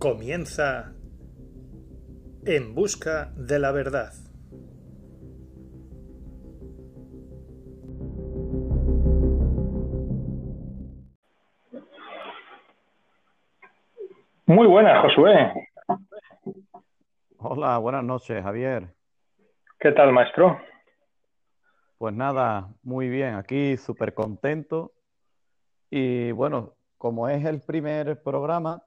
Comienza En Busca de la Verdad. Muy buenas, Josué. Hola, buenas noches, Javier. ¿Qué tal, maestro? Pues nada, muy bien, aquí súper contento. Y bueno, como es el primer programa,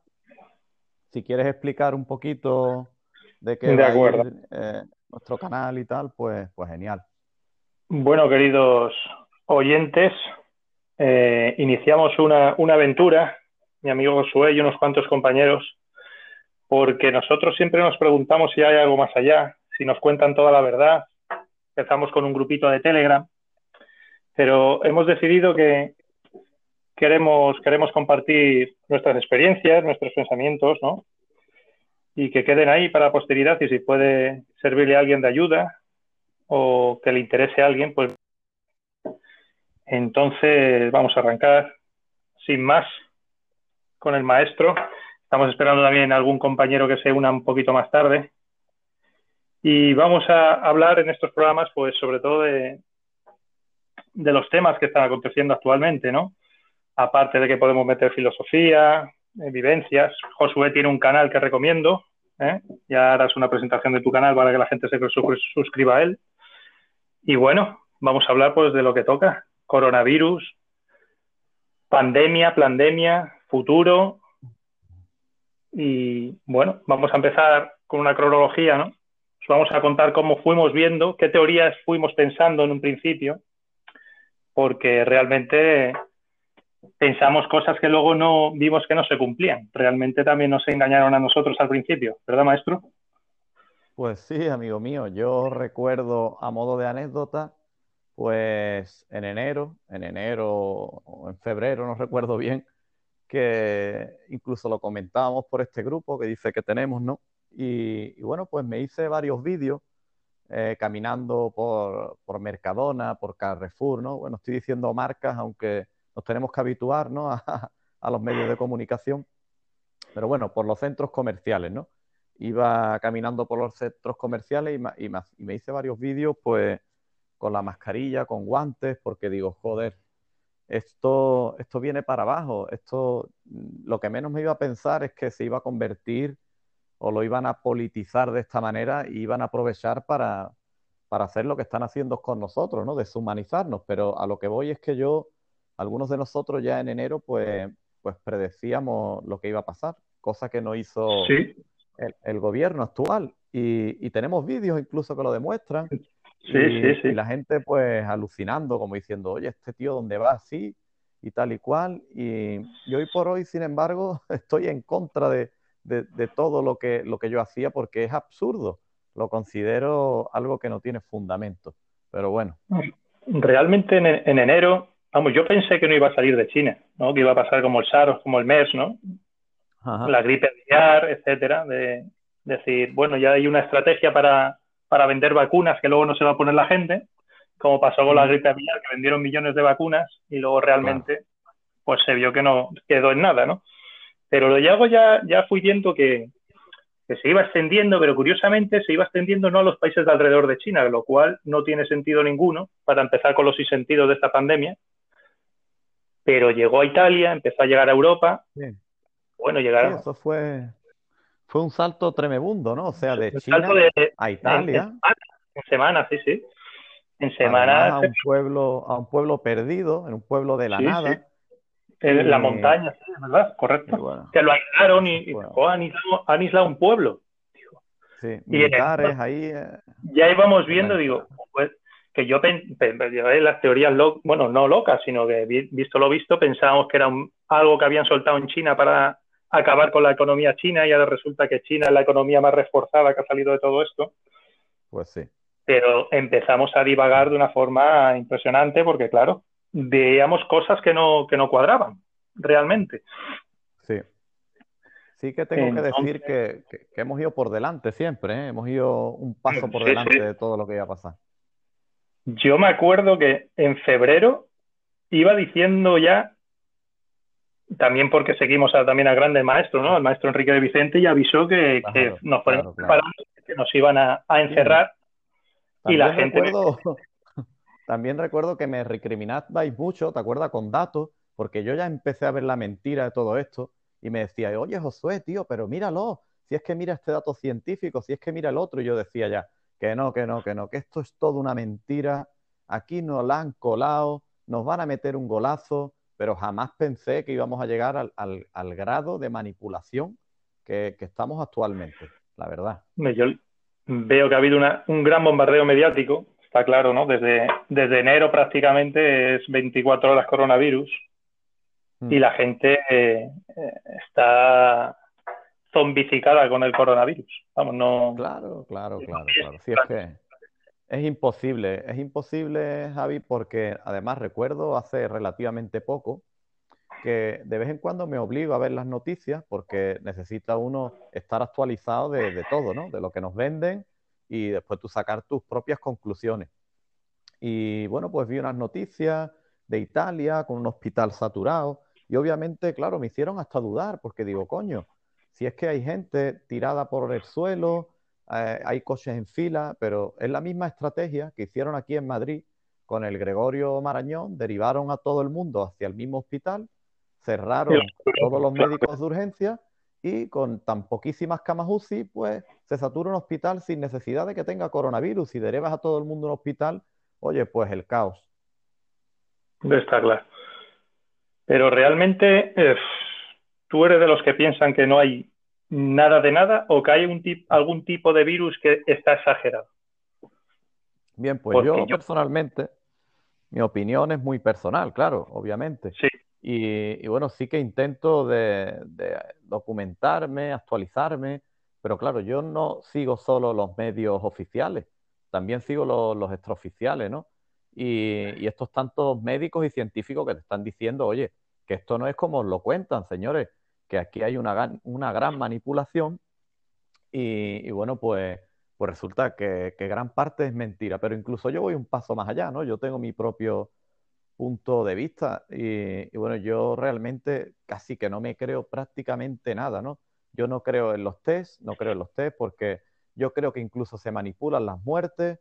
si quieres explicar un poquito de qué De acuerdo. ir, eh, nuestro canal y tal, pues, pues genial. Bueno, queridos oyentes, eh, iniciamos una, una aventura, mi amigo Josué y unos cuantos compañeros, porque nosotros siempre nos preguntamos si hay algo más allá, si nos cuentan toda la verdad. Empezamos con un grupito de Telegram, pero hemos decidido que queremos, queremos compartir nuestras experiencias, nuestros pensamientos, ¿no? Y que queden ahí para la posteridad y si puede servirle a alguien de ayuda o que le interese a alguien, pues entonces vamos a arrancar sin más con el maestro. Estamos esperando también algún compañero que se una un poquito más tarde. Y vamos a hablar en estos programas, pues sobre todo de, de los temas que están aconteciendo actualmente, ¿no? Aparte de que podemos meter filosofía, eh, vivencias. Josué tiene un canal que recomiendo. ¿eh? Ya harás una presentación de tu canal para que la gente se sus- suscriba a él. Y bueno, vamos a hablar pues de lo que toca. Coronavirus, pandemia, pandemia, futuro. Y bueno, vamos a empezar con una cronología, ¿no? Os vamos a contar cómo fuimos viendo, qué teorías fuimos pensando en un principio, porque realmente pensamos cosas que luego no vimos que no se cumplían. Realmente también nos engañaron a nosotros al principio, ¿verdad, maestro? Pues sí, amigo mío, yo recuerdo a modo de anécdota, pues en enero, en enero o en febrero, no recuerdo bien, que incluso lo comentábamos por este grupo que dice que tenemos, ¿no? Y, bueno, pues me hice varios vídeos eh, caminando por, por Mercadona, por Carrefour, ¿no? Bueno, estoy diciendo marcas, aunque nos tenemos que habituar, ¿no? A, a los medios de comunicación, pero bueno, por los centros comerciales, ¿no? Iba caminando por los centros comerciales y, y me hice varios vídeos, pues, con la mascarilla, con guantes, porque digo, joder, esto, esto viene para abajo. Esto, lo que menos me iba a pensar es que se iba a convertir o lo iban a politizar de esta manera y iban a aprovechar para, para hacer lo que están haciendo con nosotros, ¿no? Deshumanizarnos. Pero a lo que voy es que yo, algunos de nosotros ya en enero, pues, pues predecíamos lo que iba a pasar, cosa que no hizo Sí, el, el gobierno actual. Y, y tenemos vídeos incluso que lo demuestran. sí, Y, sí, sí. y la gente pues alucinando, como diciendo, oye, este tío, ¿dónde va así? Y tal y cual. Y, y hoy por hoy, sin embargo, estoy en contra de, de- de todo lo que, lo que yo hacía porque es absurdo. Lo considero algo que no tiene fundamento. Pero bueno, Realmente en, en enero, vamos, yo pensé que no iba a salir de China, ¿no? Que iba a pasar como el SARS, como el MERS, ¿no? ajá, La gripe aviar, etcétera, de decir, bueno, ya hay una estrategia para, para vender vacunas que luego no se va a poner la gente, como pasó con la gripe aviar, que vendieron millones de vacunas y luego realmente pues se vio que no quedó en nada, ¿no? Pero lo luego ya, ya fui viendo que, que se iba extendiendo, pero curiosamente se iba extendiendo no a los países de alrededor de China, lo cual no tiene sentido ninguno para empezar con los sentidos de esta pandemia. Pero llegó a Italia, empezó a llegar a Europa, sí, bueno, sí, llegaron eso fue, fue un salto tremebundo, ¿no? O sea, de un China de, a Italia, en, semanas, sí, sí. En semanas, a un pueblo, a un pueblo perdido, en un pueblo de la sí, sí. nada. En la Y, montaña, sí, verdad, y correcto. bueno, Que lo aislaron y, y bueno, oh, han, aislado, han aislado un pueblo. Digo, sí, Y militares enero ahí, eh, ya íbamos viendo, digo, pues que yo yo, eh, las teorías, lo- bueno, no locas, sino que vi- visto lo visto, pensábamos que era un- algo que habían soltado en China para acabar con la economía china y ahora resulta que China es la economía más reforzada que ha salido de todo esto. Pues sí. pero empezamos a divagar de una forma impresionante porque, claro, veíamos cosas que no, que no cuadraban realmente. Sí. Sí que tengo que decir que, que- que hemos ido por delante siempre, ¿eh? Hemos ido un paso por sí, delante sí. de todo lo que iba a pasar. Yo me acuerdo que en febrero iba diciendo ya también porque seguimos también al grande maestro, ¿no? El maestro Enrique de Vicente y avisó que, nos que nos iban a, encerrar y la gente... también recuerdo que me recriminabais mucho, ¿te acuerdas? Con datos, porque yo ya empecé a ver la mentira de todo esto y me decía, oye Josué, tío, pero míralo, si es que mira este dato científico, si es que mira el otro, y yo decía ya, que no, que no, que no, que esto es todo una mentira, aquí nos la han colado, nos van a meter un golazo, pero jamás pensé que íbamos a llegar al, grado de manipulación que, estamos actualmente, la verdad. Yo veo que ha habido un gran bombardeo mediático, está claro, ¿no? Desde, desde enero prácticamente es 24 horas coronavirus y mm. la gente eh, está zombificada con el coronavirus. Vamos, no. Claro, claro, claro, claro. es que es imposible, es imposible, Javi, porque además recuerdo hace relativamente poco que de vez en cuando me obligo a ver las noticias porque necesita uno estar actualizado de, de todo, ¿no? De lo que nos venden y después tú sacar tus propias conclusiones. Y bueno, pues vi unas noticias de Italia con un hospital saturado y obviamente, claro, me hicieron hasta dudar porque digo, coño, si es que hay gente tirada por el suelo, eh, hay coches en fila, pero es la misma estrategia que hicieron aquí en Madrid con el Gregorio Marañón, derivaron a todo el mundo hacia el mismo hospital, cerraron todos los médicos de urgencia y con tan poquísimas camas UCI, pues se satura un hospital sin necesidad de que tenga coronavirus y derivas a todo el mundo a un hospital, oye, pues el caos. Está claro. Pero realmente eh, tú eres de los que piensan que no hay nada de nada o que hay un algún tipo de virus que está exagerado. Bien, pues yo, personalmente, mi opinión es muy personal, claro, obviamente. Sí. Y, bueno, sí que intento de, documentarme, actualizarme, pero claro, yo no sigo solo los medios oficiales, también sigo los, extraoficiales, ¿no? Y, estos tantos médicos y científicos que te están diciendo, oye, que esto no es como lo cuentan, señores, que aquí hay una, una gran manipulación y, bueno, pues, pues resulta que, gran parte es mentira, pero incluso yo voy un paso más allá, ¿no? Yo tengo mi propio punto de vista y, bueno, yo realmente casi que no me creo prácticamente nada, ¿no? Yo no creo en los test, no creo en los test porque yo creo que incluso se manipulan las muertes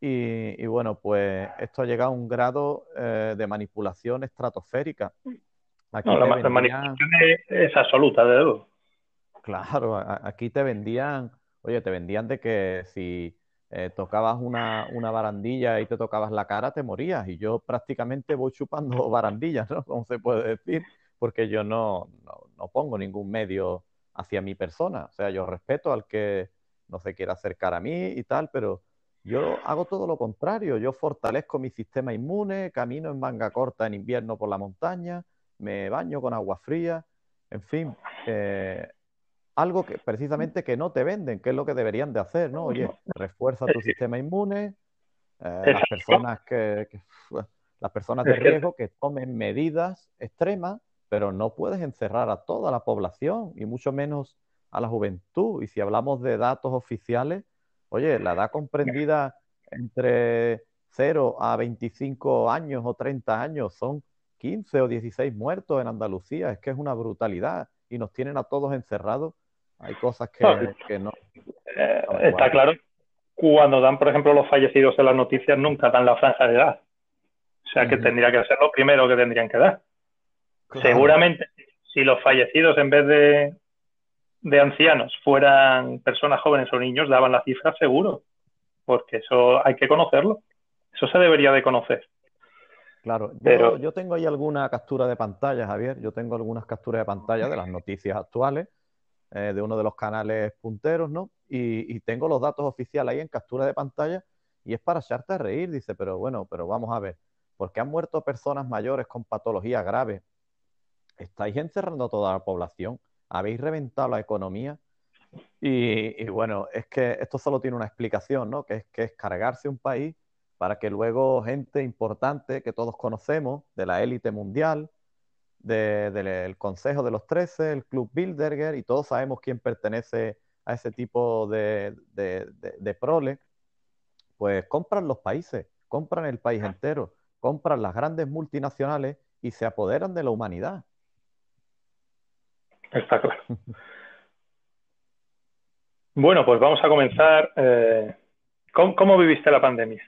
y, bueno, pues esto ha llegado a un grado eh, de manipulación estratosférica. Aquí la, manipulación es, absoluta, de luego. Claro, aquí te vendían, oye, te vendían de que si eh, tocabas una, barandilla y te tocabas la cara, te morías. Y yo prácticamente voy chupando barandillas, ¿no? Como se puede decir, porque yo no, no, pongo ningún medio hacia mi persona. O sea, yo respeto al que no se quiera acercar a mí y tal, pero yo hago todo lo contrario. Yo fortalezco mi sistema inmune, camino en manga corta en invierno por la montaña, me baño con agua fría, en fin, eh, algo que precisamente que no te venden, que es lo que deberían de hacer, ¿no? Oye, refuerza tu sistema inmune, eh, las personas que, las personas de riesgo que tomen medidas extremas, pero no puedes encerrar a toda la población y mucho menos a la juventud. Y si hablamos de datos oficiales, oye, la edad comprendida entre 0 a 25 años o 30 años son 15 o 16 muertos en Andalucía. Es que es una brutalidad y nos tienen a todos encerrados. Hay cosas que no. Eh, está claro. Cuando dan, por ejemplo, los fallecidos en las noticias, nunca dan la franja de edad. O sea que tendría que ser lo primero que tendrían que dar. Seguramente, si los fallecidos en vez de, de ancianos fueran personas jóvenes o niños, daban la cifra seguro. Porque eso hay que conocerlo. Eso se debería de conocer. Claro, Pero... yo, tengo ahí alguna captura de pantalla, Javier. Yo tengo algunas capturas de pantalla de las noticias actuales eh, de uno de los canales punteros, ¿no? Y, tengo los datos oficiales ahí en captura de pantalla y es para echarte a reír. Dice, pero bueno, pero vamos a ver, porque han muerto personas mayores con patologías graves. Estáis encerrando a toda la población, habéis reventado la economía. Y, y, bueno, es que esto solo tiene una explicación, ¿no? Que es que es cargarse un país para que luego gente importante que todos conocemos, de la élite mundial, del Consejo de los Trece, el Club Bilderger, y todos sabemos quién pertenece a ese tipo de, de, prole, pues compran los países, compran el país entero, compran las grandes multinacionales y se apoderan de la humanidad. Está claro. bueno, pues vamos a comenzar. Eh, ¿cómo, viviste la pandemia?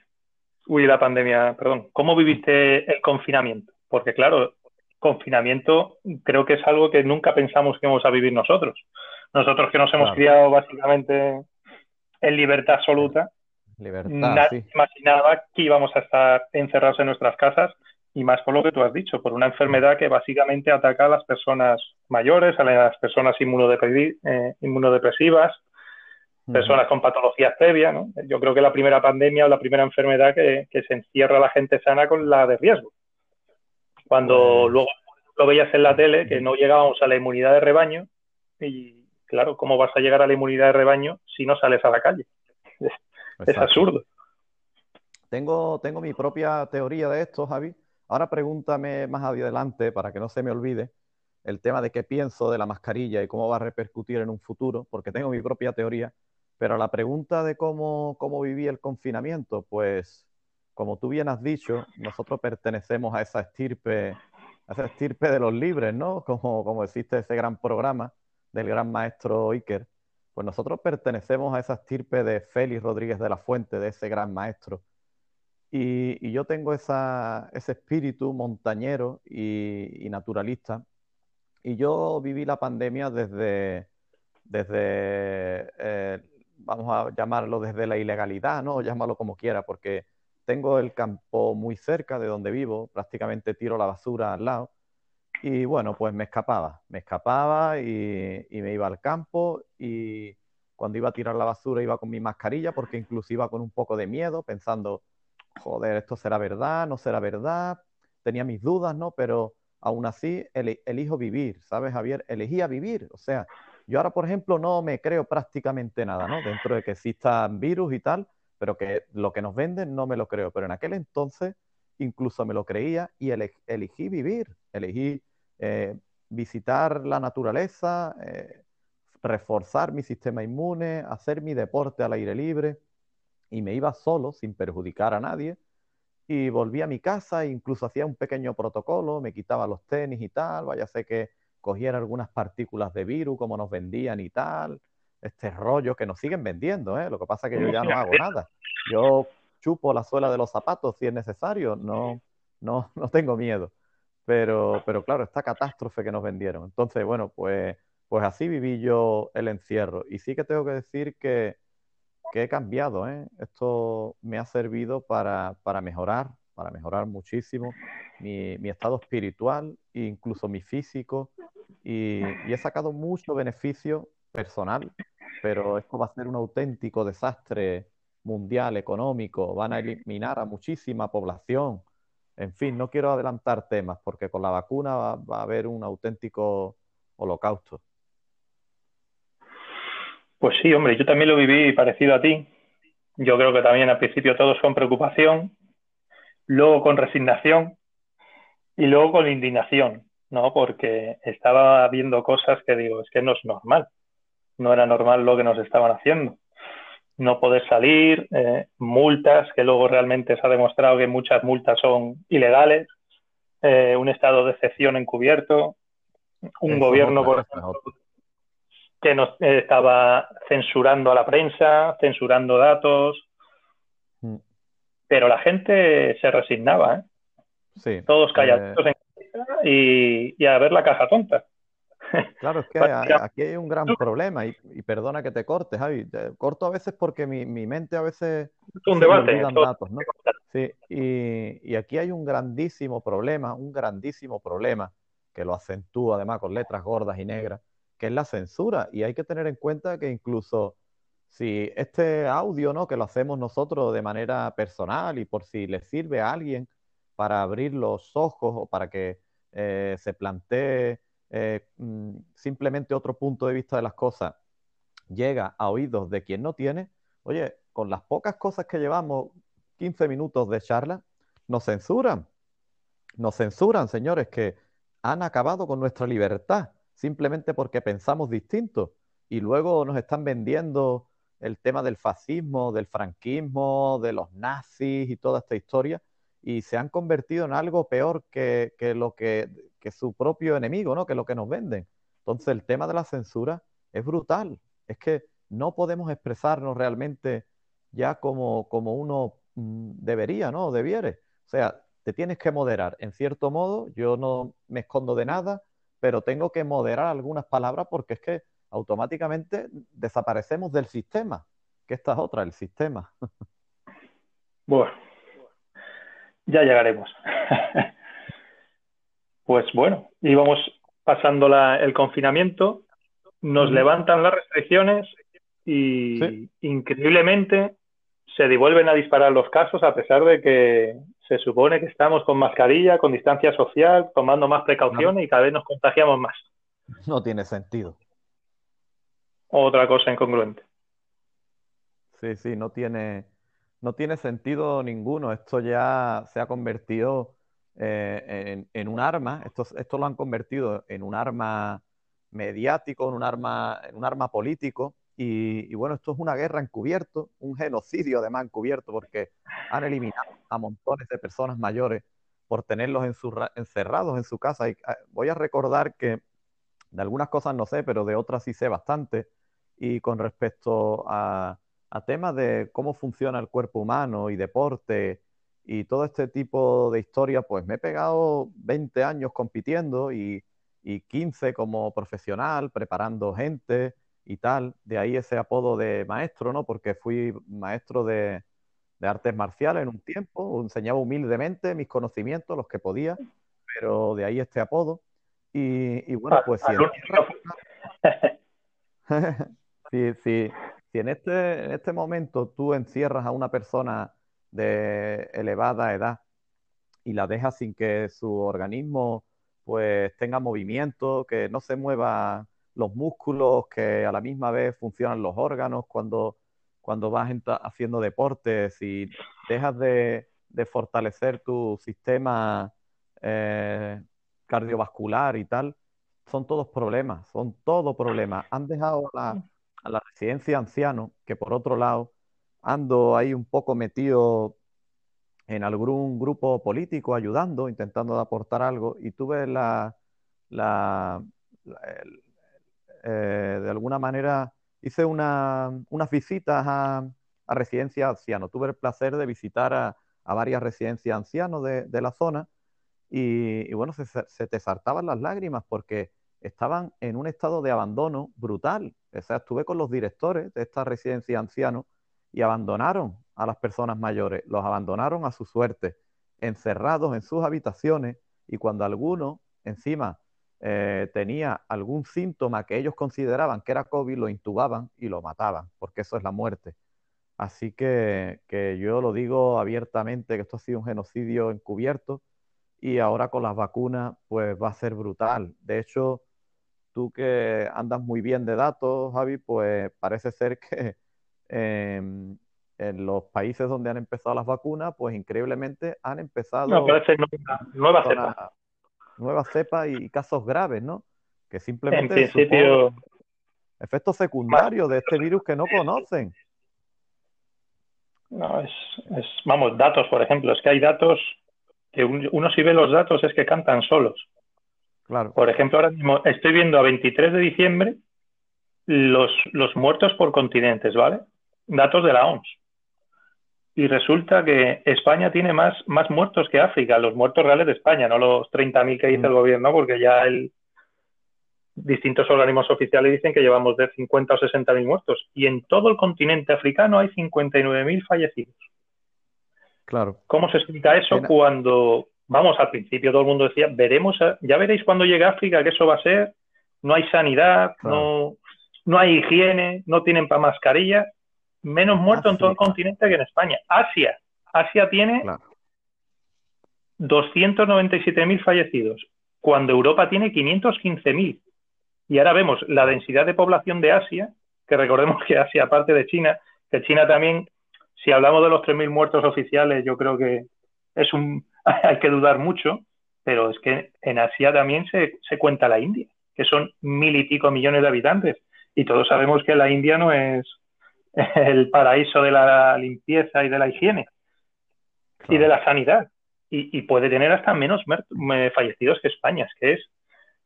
Uy, la pandemia, perdón. ¿Cómo viviste el confinamiento? Porque claro, confinamiento creo que es algo que nunca pensamos que íbamos a vivir nosotros. Nosotros que nos hemos criado básicamente en libertad absoluta, libertad, nadie imaginaba que íbamos a estar encerrados en nuestras casas y más por lo que tú has dicho, por una enfermedad que básicamente ataca a las personas mayores, a las personas eh, inmunodepresivas, personas con patologías previas. ¿no? Yo creo que la primera pandemia o la primera enfermedad que, se encierra la gente sana con la de riesgo. Cuando pues luego lo veías en la tele, que no llegábamos a la inmunidad de rebaño, y claro, ¿cómo vas a llegar a la inmunidad de rebaño si no sales a la calle? Es, absurdo. Tengo, tengo mi propia teoría de esto, Javi. Ahora pregúntame más adelante, para que no se me olvide, el tema de qué pienso de la mascarilla y cómo va a repercutir en un futuro, porque tengo mi propia teoría. Pero la pregunta de cómo, cómo viví el confinamiento, pues como tú bien has dicho, nosotros pertenecemos a esa estirpe, a esa estirpe de los libres, ¿no? Como, como existe ese gran programa del gran maestro Iker. Pues nosotros pertenecemos a esa estirpe de Félix Rodríguez de la Fuente, de ese gran maestro y, yo tengo ese espíritu montañero y, naturalista. Y yo viví la pandemia desde, desde eh, vamos a llamarlo desde la ilegalidad, ¿no? Llámalo como quiera, porque tengo el campo muy cerca de donde vivo, prácticamente tiro la basura al lado. Y bueno, pues me escapaba, me escapaba y, y, me iba al campo y cuando iba a tirar la basura iba con mi mascarilla porque incluso iba con un poco de miedo pensando, joder, esto será verdad, no será verdad, tenía mis dudas, ¿no? Pero aún así elijo vivir, ¿sabes, Javier? Elegía vivir, o sea, yo ahora, por ejemplo, no me creo prácticamente nada, ¿no? Dentro de que existan virus y tal, pero que lo que nos venden no me lo creo, pero en aquel entonces incluso me lo creía y elegí vivir, elegí eh, visitar la naturaleza, eh, reforzar mi sistema inmune, hacer mi deporte al aire libre. Y me iba solo, sin perjudicar a nadie, y volví a mi casa, e incluso hacía un pequeño protocolo, me quitaba los tenis y tal, vaya sé que cogiera algunas partículas de virus como nos vendían y tal, este rollo que nos siguen vendiendo, ¿eh? lo que pasa es que yo ya no hago nada. Yo chupo la suela de los zapatos si es necesario, no, no, no tengo miedo. Pero, pero claro, esta catástrofe que nos vendieron. Entonces, bueno, pues, pues así viví yo el encierro. Y sí que tengo que decir que, que he cambiado. ¿eh? Esto me ha servido para, mejorar, para mejorar muchísimo mi, estado espiritual e incluso mi físico. Y, he sacado mucho beneficio personal, pero esto va a ser un auténtico desastre mundial, económico. Van a eliminar a muchísima población. En fin, no quiero adelantar temas porque con la vacuna va a haber un auténtico holocausto. Pues sí, hombre, yo también lo viví parecido a ti. Yo creo que también al principio todos con preocupación, luego con resignación y luego con indignación, ¿no? Porque estaba viendo cosas que digo, es que no es normal. No era normal lo que nos estaban haciendo. No poder salir, eh, multas, que luego realmente se ha demostrado que muchas multas son ilegales, eh, un estado de excepción encubierto, un gobierno, por ejemplo, que nos eh, estaba censurando a la prensa, censurando datos, mm. pero la gente se resignaba, ¿eh? Sí, Todos calladitos en y, a ver la caja tonta. Claro, es que aquí hay un gran problema y, perdona que te cortes, Javi. corto a veces porque mi, mente a veces es un debate. Datos, ¿no? Sí, y, y aquí hay un grandísimo problema, un grandísimo problema que lo acentúa además con letras gordas y negras, que es la censura. Y hay que tener en cuenta que incluso si este audio, ¿no? Que lo hacemos nosotros de manera personal y por si le sirve a alguien para abrir los ojos o para que eh, se plantee eh, mm, simplemente otro punto de vista de las cosas, llega a oídos de quien no tiene, oye, con las pocas cosas que llevamos, 15 minutos de charla, nos censuran. Nos censuran, señores, que han acabado con nuestra libertad simplemente porque pensamos distinto. Y luego nos están vendiendo el tema del fascismo, del franquismo, de los nazis y toda esta historia, y se han convertido en algo peor que, lo que, su propio enemigo, ¿no? Que lo que nos venden. Entonces el tema de la censura es brutal. Es que no podemos expresarnos realmente ya como, como uno mm, debería, ¿no? Debiere. O sea, te tienes que moderar. En cierto modo, yo no me escondo de nada, pero tengo que moderar algunas palabras porque es que automáticamente desaparecemos del sistema, que esta es otra, el sistema. Bueno, ya llegaremos. pues bueno, íbamos pasando el confinamiento, nos levantan las restricciones y increíblemente se devuelven a disparar los casos a pesar de que se supone que estamos con mascarilla, con distancia social, tomando más precauciones y cada vez nos contagiamos más. No tiene sentido. Otra cosa incongruente. Sí, sí, no tiene, no tiene sentido ninguno. Esto ya se ha convertido eh, en, un arma, esto, esto, lo han convertido en un arma mediático, en un arma, en un arma político. Y, bueno, esto es una guerra encubierto, un genocidio además encubierto, porque han eliminado a montones de personas mayores por tenerlos en encerrados en su casa. Y ah, voy a recordar que de algunas cosas no sé, pero de otras sí sé bastante. Y con respecto a, a temas de cómo funciona el cuerpo humano y deporte y todo este tipo de historia, pues me he pegado 20 años compitiendo y, 15 como profesional, preparando gente y tal. De ahí ese apodo de maestro, ¿no? Porque fui maestro de, artes marciales en un tiempo, enseñaba humildemente mis conocimientos, los que podía, pero de ahí este apodo. Y, bueno, pues sí, sí, en este, en este momento tú encierras a una persona de elevada edad y la dejas sin que su organismo pues tenga movimiento, que no se muevan los músculos, que a la misma vez funcionan los órganos cuando, cuando vas haciendo deportes y dejas de, fortalecer tu sistema eh, cardiovascular y tal, son todos problemas, son todos problemas. Han dejado la, a la residencia anciano, que por otro lado ando ahí un poco metido en algún grupo político ayudando, intentando aportar algo, y tuve la, la, eh, de alguna manera, hice una, unas visitas a, a residencias ancianos. Tuve el placer de visitar a, varias residencias ancianos de, de la zona y, bueno, se, se, te saltaban las lágrimas porque estaban en un estado de abandono brutal. O sea, estuve con los directores de esta residencia ancianos y abandonaron a las personas mayores, los abandonaron a su suerte, encerrados en sus habitaciones y cuando alguno encima eh, tenía algún síntoma que ellos consideraban que era COVID, lo intubaban y lo mataban, porque eso es la muerte. Así que, que yo lo digo abiertamente que esto ha sido un genocidio encubierto y ahora con las vacunas pues va a ser brutal. De hecho, tú que andas muy bien de datos, Javi, pues parece ser que em, en los países donde han empezado las vacunas, pues increíblemente han empezado... No, parece nueva, cepa. Nueva cepa y casos graves, ¿no? Que simplemente... En principio... Efectos secundarios de este virus que no conocen. No, es, es, vamos, datos, por ejemplo, es que hay datos que uno si ve los datos es que cantan solos. Por ejemplo, ahora mismo estoy viendo a 23 de diciembre los, los muertos por continentes, ¿vale? Datos de la OMS. Y resulta que España tiene más, más muertos que África, los muertos reales de España, no los 30.000 que dice el mm. gobierno, porque ya el, distintos organismos oficiales dicen que llevamos de 50 o 60.000 muertos. Y en todo el continente africano hay 59.000 fallecidos. Claro. ¿Cómo se explica eso cuando vamos, al principio todo el mundo decía, veremos, ya veréis cuando llegue África que eso va a ser, no hay sanidad, no, no hay higiene, no tienen para mascarilla, menos muertos en todo el continente que en España. Asia, Asia tiene 297.000 fallecidos, cuando Europa tiene 515.000. Y ahora vemos la densidad de población de Asia, que recordemos que Asia, aparte de China, que China también, si hablamos de los 3.000 muertos oficiales, yo creo que es un, hay que dudar mucho, pero es que en Asia también se, cuenta la India, que son mil y pico millones de habitantes. Y todos sabemos que la India no es el paraíso de la limpieza y de la higiene y de la sanidad. Y, puede tener hasta menos fallecidos que España, es que es,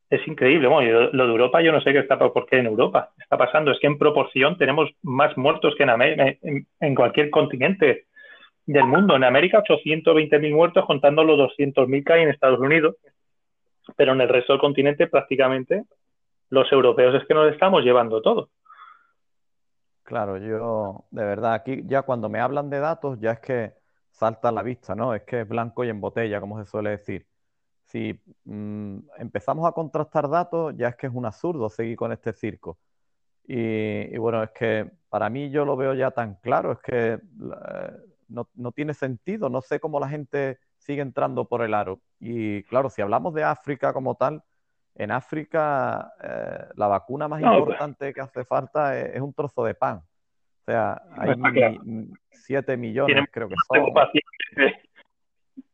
es increíble. Bueno, lo de Europa, yo no sé qué está por qué en Europa está pasando. Es que en proporción tenemos más muertos que en, en, cualquier continente del mundo. En América, 820.000 muertos, contando los 200.000 que hay en Estados Unidos. Pero en el resto del continente, prácticamente, los europeos es que nos estamos llevando todo. Claro, yo, de verdad, aquí ya cuando me hablan de datos, ya es que salta a la vista, ¿no? Es que es blanco y en botella, como se suele decir si mm, empezamos a contrastar datos, ya es que es un absurdo seguir con este circo. Y, bueno, es que para mí yo lo veo ya tan claro, es que no, tiene sentido, no sé cómo la gente sigue entrando por el aro. Y claro, si hablamos de África como tal, en África eh, la vacuna más pues. importante que hace falta es, un trozo de pan. O sea, hay 7 millones, creo que son.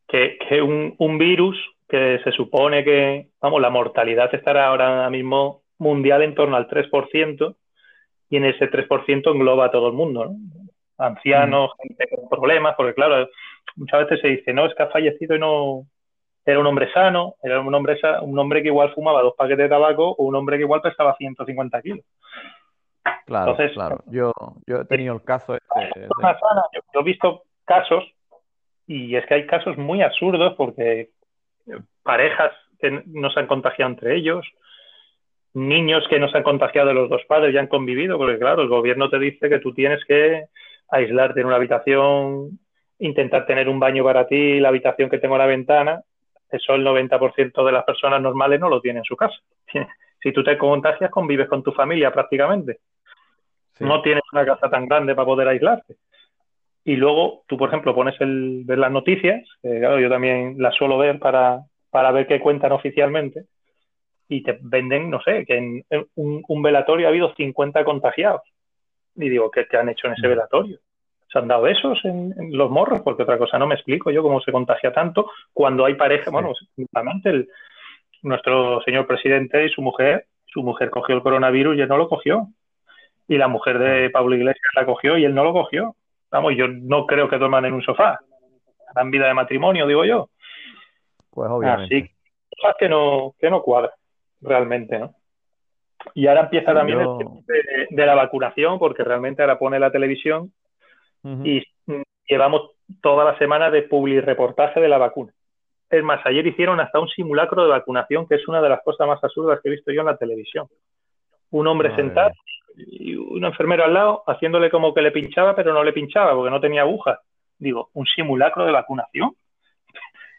Que, que un, un virus que se supone que, vamos, la mortalidad estará ahora mismo mundial en torno al 3%, y en ese 3% engloba a todo el mundo, ¿no? Ancianos, mm. gente con problemas, porque claro, muchas veces se dice, no, es que ha fallecido y no era un hombre sano, era un hombre, un hombre que igual fumaba dos paquetes de tabaco o un hombre que igual pesaba 150 kilos. Claro, claro. Yo, yo he tenido el caso. Este de... yo he visto casos y es que hay casos muy absurdos porque parejas que no se han contagiado entre ellos, niños que no se han contagiado de los dos padres y han convivido, porque claro, el gobierno te dice que tú tienes que aislarte en una habitación, intentar tener un baño para ti, la habitación que tengo en la ventana, eso el 90% de las personas normales no lo tiene en su casa. Si tú te contagias, convives con tu familia prácticamente. No tienes una casa tan grande para poder aislarte. Y luego tú, por ejemplo, pones el, ver las noticias, que claro, yo también las suelo ver para, para ver qué cuentan oficialmente, y te venden, no sé, que en, un, velatorio ha habido 50 contagiados. Y digo, ¿qué, te han hecho en ese mm. velatorio? ¿Se han dado besos en, los morros? Porque otra cosa no me explico yo cómo se contagia tanto cuando hay pareja. Bueno, simplemente el, nuestro señor presidente y su mujer, su mujer cogió el coronavirus y él no lo cogió. Y la mujer de Pablo Iglesias la cogió y él no lo cogió. Vamos, yo no creo que duerman en un sofá. Dan vida de matrimonio, digo yo. Pues obviamente. Así cosas que no, que no cuadran realmente, ¿no? Y ahora empieza también el de, de, la vacunación, porque realmente ahora pone la televisión y llevamos toda la semana de public reportaje de la vacuna. Es más, ayer hicieron hasta un simulacro de vacunación, que es una de las cosas más absurdas que he visto yo en la televisión. Un hombre sentado y un enfermero al lado haciéndole como que le pinchaba, pero no le pinchaba porque no tenía agujas. Digo, un simulacro de vacunación.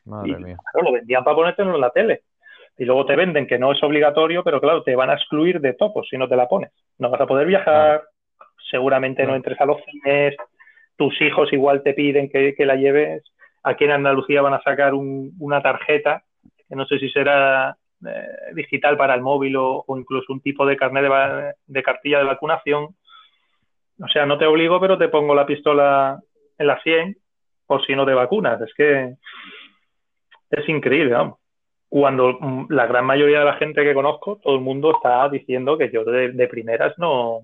Madre mía. lo vendían para ponértelo en la tele. Y luego te venden que no es obligatorio, pero claro, te van a excluir de topos si no te la pones. No vas a poder viajar, seguramente no entres a los cines, tus hijos igual te piden que, la lleves. Aquí en Andalucía van a sacar una tarjeta, que no sé si será eh, digital para el móvil o, incluso un tipo de carnet de, de, cartilla de vacunación. O sea, no te obligo, pero te pongo la pistola en la 100 por si no te vacunas. Es que es increíble, vamos. Cuando mm, la gran mayoría de la gente que conozco, todo el mundo está diciendo que yo de, primeras no,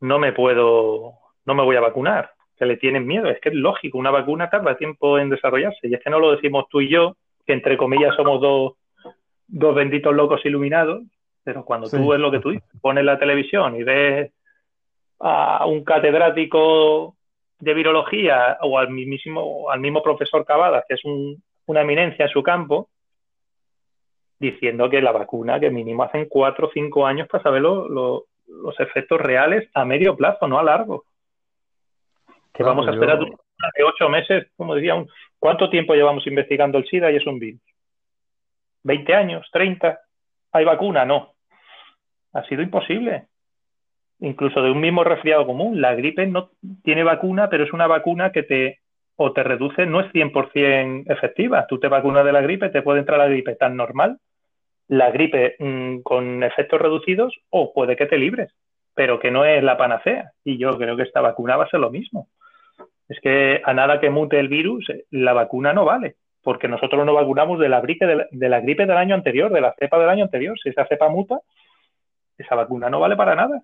no me puedo, no me voy a vacunar, que le tienen miedo. Es que es lógico, una vacuna tarda tiempo en desarrollarse. Y es que no lo decimos tú y yo, que entre comillas somos dos dos benditos locos iluminados, pero cuando tú ves lo que tú dices, pones la televisión y ves a un catedrático de virología o al mismo, al mismo profesor Cavadas, que es una eminencia en su campo, diciendo que la vacuna, que mínimo hacen cuatro o cinco años para saber los efectos reales a medio plazo, no a largo. Que vamos a esperar de ocho meses, como decía, ¿cuánto tiempo llevamos investigando el SIDA y es un virus? 20 años, 30, ¿hay vacuna? No. Ha sido imposible. Incluso de un mismo resfriado común. La gripe no tiene vacuna, pero es una vacuna que te o te reduce, no es 100% efectiva. Tú te vacunas de la gripe, te puede entrar la gripe tan normal, la gripe mm, con efectos reducidos, o puede que te libres, pero que no es la panacea. Y yo creo que esta vacuna va a ser lo mismo. Es que a nada que mute el virus, la vacuna no vale porque nosotros nos vacunamos de la, gripe de, la, gripe del año anterior, de la cepa del año anterior. Si esa cepa muta, esa vacuna no vale para nada.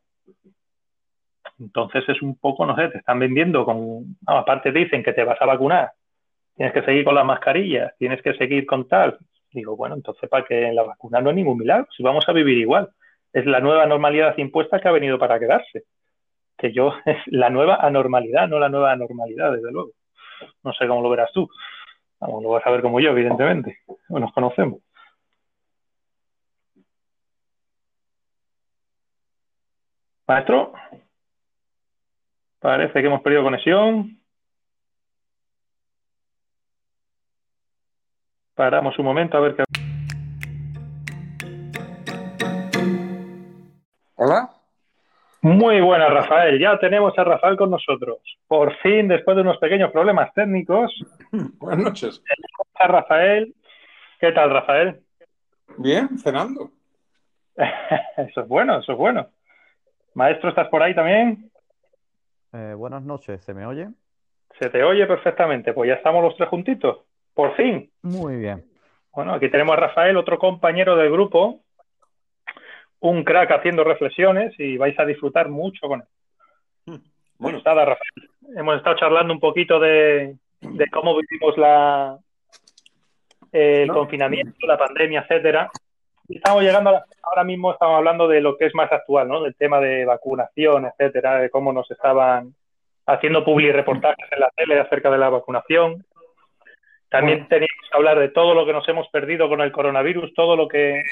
Entonces es un poco, no sé, te están vendiendo con... aparte te dicen que te vas a vacunar, tienes que seguir con las mascarillas, tienes que seguir con tal. Digo, bueno, entonces para que la vacuna no es ningún milagro, si vamos a vivir igual. Es la nueva normalidad impuesta que ha venido para quedarse. Que yo, es la nueva anormalidad, no la nueva anormalidad, desde luego. No sé cómo lo verás tú. Vamos, lo vas a ver como yo, evidentemente. Nos conocemos. Maestro, parece que hemos perdido conexión. Paramos un momento a ver qué. Hola. Muy buenas, Rafael. Ya tenemos a Rafael con nosotros. Por fin, después de unos pequeños problemas técnicos. Buenas noches. A Rafael. ¿Qué tal, Rafael? Bien, cenando. eso es bueno, eso es bueno. Maestro, ¿estás por ahí también? Eh, buenas noches, ¿se me oye? Se te oye perfectamente. Pues ya estamos los tres juntitos. Por fin. Muy bien. Bueno, aquí tenemos a Rafael, otro compañero del grupo, un crack haciendo reflexiones y vais a disfrutar mucho con él. Bueno, nada, Rafael. Hemos estado charlando un poquito de, de cómo vivimos la, el no. confinamiento, la pandemia, etcétera. Y estamos llegando, a, ahora mismo estamos hablando de lo que es más actual, ¿no? Del tema de vacunación, etcétera, de cómo nos estaban haciendo public reportajes en la tele acerca de la vacunación. También bueno. teníamos que hablar de todo lo que nos hemos perdido con el coronavirus, todo lo que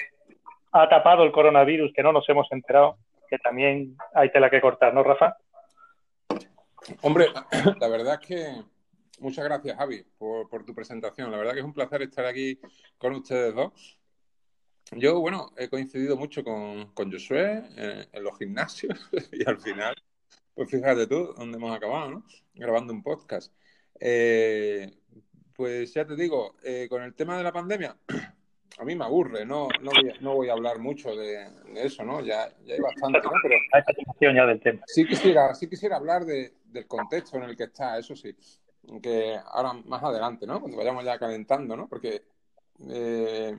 ha tapado el coronavirus que no nos hemos enterado, que también hay tela que cortar, ¿no, Rafa? Hombre, la verdad es que muchas gracias, Javi, por, por, tu presentación. La verdad que es un placer estar aquí con ustedes dos. Yo, bueno, he coincidido mucho con, con Josué en, en los gimnasios y al final, pues fíjate tú, dónde hemos acabado, ¿no? Grabando un podcast. Eh, pues ya te digo, eh, con el tema de la pandemia, a mí me aburre, no, no, voy, a, no voy a hablar mucho de, de, eso, ¿no? Ya, ya hay bastante, ¿no? Pero ya del tema. Sí quisiera, sí quisiera hablar de, del contexto en el que está, eso sí, que ahora más adelante, ¿no? Cuando vayamos ya calentando, ¿no? Porque, eh,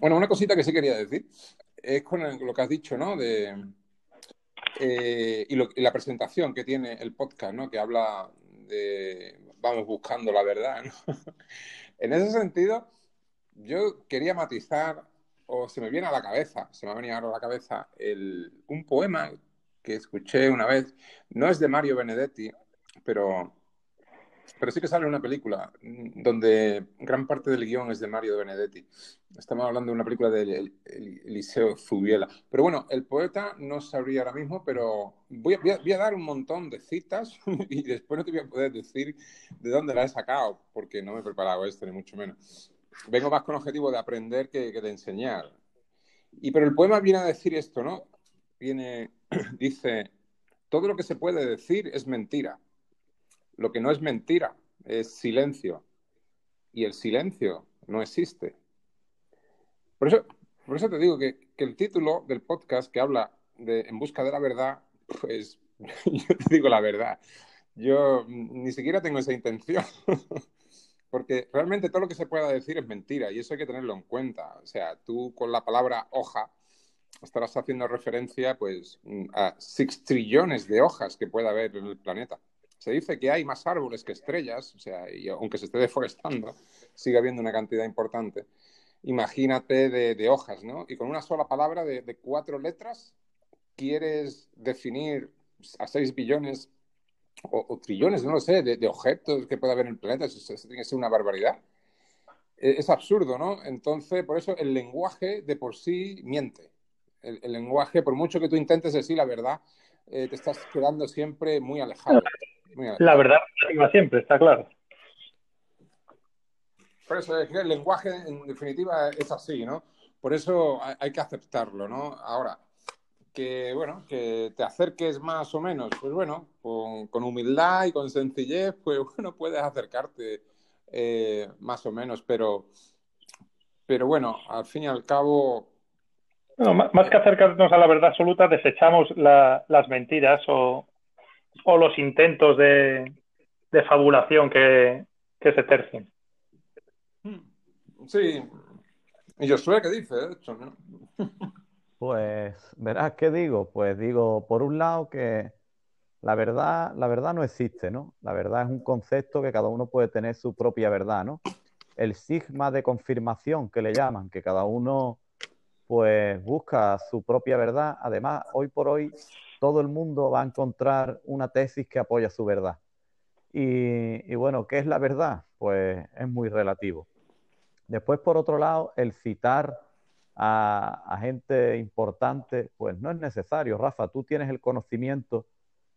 bueno, una cosita que sí quería decir es con el, lo que has dicho, ¿no? De, eh, y, lo, y la presentación que tiene el podcast, ¿no? Que habla de vamos buscando la verdad, ¿no? en ese sentido, yo quería matizar, o se me viene a la cabeza, se me ha venido ahora a la cabeza, el, un poema que escuché una vez, no es de Mario Benedetti, pero, pero sí que sale una película donde gran parte del guion es de Mario Benedetti. Estamos hablando de una película de Eliseo Zubiela. Pero bueno, el poeta no sabría ahora mismo, pero voy a, dar un montón de citas y después no te voy a poder decir de dónde la he sacado, porque no me he preparado esto, ni mucho menos. Vengo más con objetivo de aprender que, que de enseñar. Y pero el poema viene a decir esto, ¿no? Viene, dice, todo lo que se puede decir es mentira. Lo que no es mentira es silencio. Y el silencio no existe. Por eso, por eso te digo que, que, el título del podcast que habla de En busca de la verdad, pues yo te digo la verdad. Yo ni siquiera tengo esa intención. Porque realmente todo lo que se pueda decir es mentira y eso hay que tenerlo en cuenta. O sea, tú con la palabra hoja estarás haciendo referencia pues a 6 trillones de hojas que pueda haber en el planeta. Se dice que hay más árboles que estrellas, o sea, y aunque se esté deforestando, sigue habiendo una cantidad importante. Imagínate de, de hojas, ¿no? Y con una sola palabra de, de cuatro letras, quieres definir a 6 billones o, o, trillones, no lo sé, de, de, objetos que puede haber en el planeta, eso, eso tiene que ser una barbaridad. Es, es, absurdo, ¿no? Entonces, por eso el lenguaje de por sí miente. El, el lenguaje, por mucho que tú intentes decir la verdad, eh, te estás quedando siempre muy alejado, La verdad va siempre, está claro. Por eso es que el lenguaje, en definitiva, es así, ¿no? Por eso hay, hay que aceptarlo, ¿no? Ahora, que, bueno, que te acerques más o menos, pues bueno, con, con humildad y con sencillez, pues bueno, puedes acercarte eh, más o menos, pero, pero bueno, al fin y al cabo... No, más que acercarnos a la verdad absoluta, desechamos la, las mentiras o, o, los intentos de, de fabulación que, que se tercien. Sí, y Josué, ¿qué dice? De hecho, ¿no? Pues, verás qué digo. Pues digo, por un lado que la verdad, la verdad no existe, ¿no? La verdad es un concepto que cada uno puede tener su propia verdad, ¿no? el sigma de confirmación que le llaman, que cada uno pues busca su propia verdad. Además, hoy por hoy todo el mundo va a encontrar una tesis que apoya su verdad. Y, bueno, ¿qué es la verdad? Pues es muy relativo. Después, por otro lado, el citar a, gente importante, pues no es necesario. Rafa, tú tienes el conocimiento,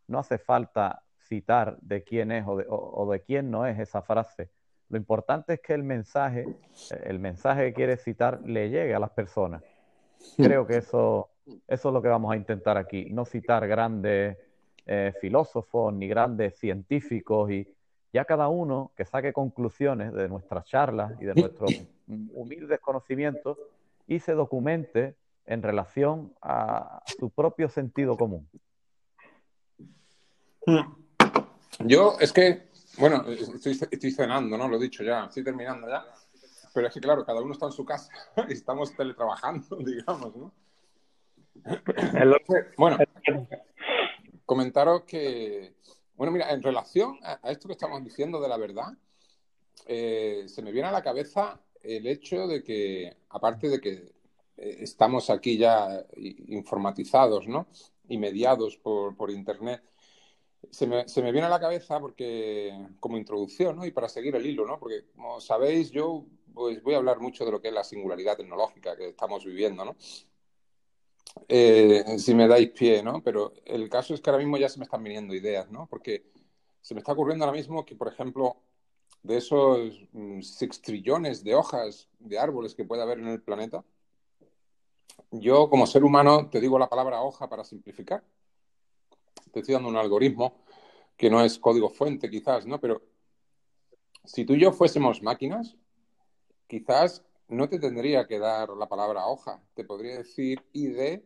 no hace falta citar de quién es o de quién no es esa frase. Lo importante es que el mensaje, el mensaje que quieres citar, le llegue a las personas. Creo que eso, eso es lo que vamos a intentar aquí, no citar grandes eh, filósofos ni grandes científicos y ya cada uno que saque conclusiones de nuestras charlas y de nuestros humildes conocimientos y se documente en relación a su propio sentido común. Yo es que, bueno, estoy, estoy cenando, ¿no? Lo he dicho ya, estoy terminando ya. Pero es que, claro, cada uno está en su casa y estamos teletrabajando, digamos, ¿no? Bueno, comentaros que, bueno, mira, en relación a, esto que estamos diciendo de la verdad, eh, se me viene a la cabeza el hecho de que, aparte de que eh, estamos aquí ya informatizados, ¿no? Y mediados por, por Internet, se me, se me, viene a la cabeza porque, como introducción, ¿no? Y para seguir el hilo, ¿no? Porque, como sabéis, yo pues voy a hablar mucho de lo que es la singularidad tecnológica que estamos viviendo, ¿no? Eh, si me dais pie, ¿no? Pero el caso es que ahora mismo ya se me están viniendo ideas, ¿no? Porque se me está ocurriendo ahora mismo que, por ejemplo, de esos 6 mm, trillones de hojas de árboles que puede haber en el planeta, yo como ser humano te digo la palabra hoja para simplificar. Te estoy dando un algoritmo que no es código fuente quizás, ¿no? Pero si tú y yo fuésemos máquinas, quizás no te tendría que dar la palabra hoja, te podría decir ID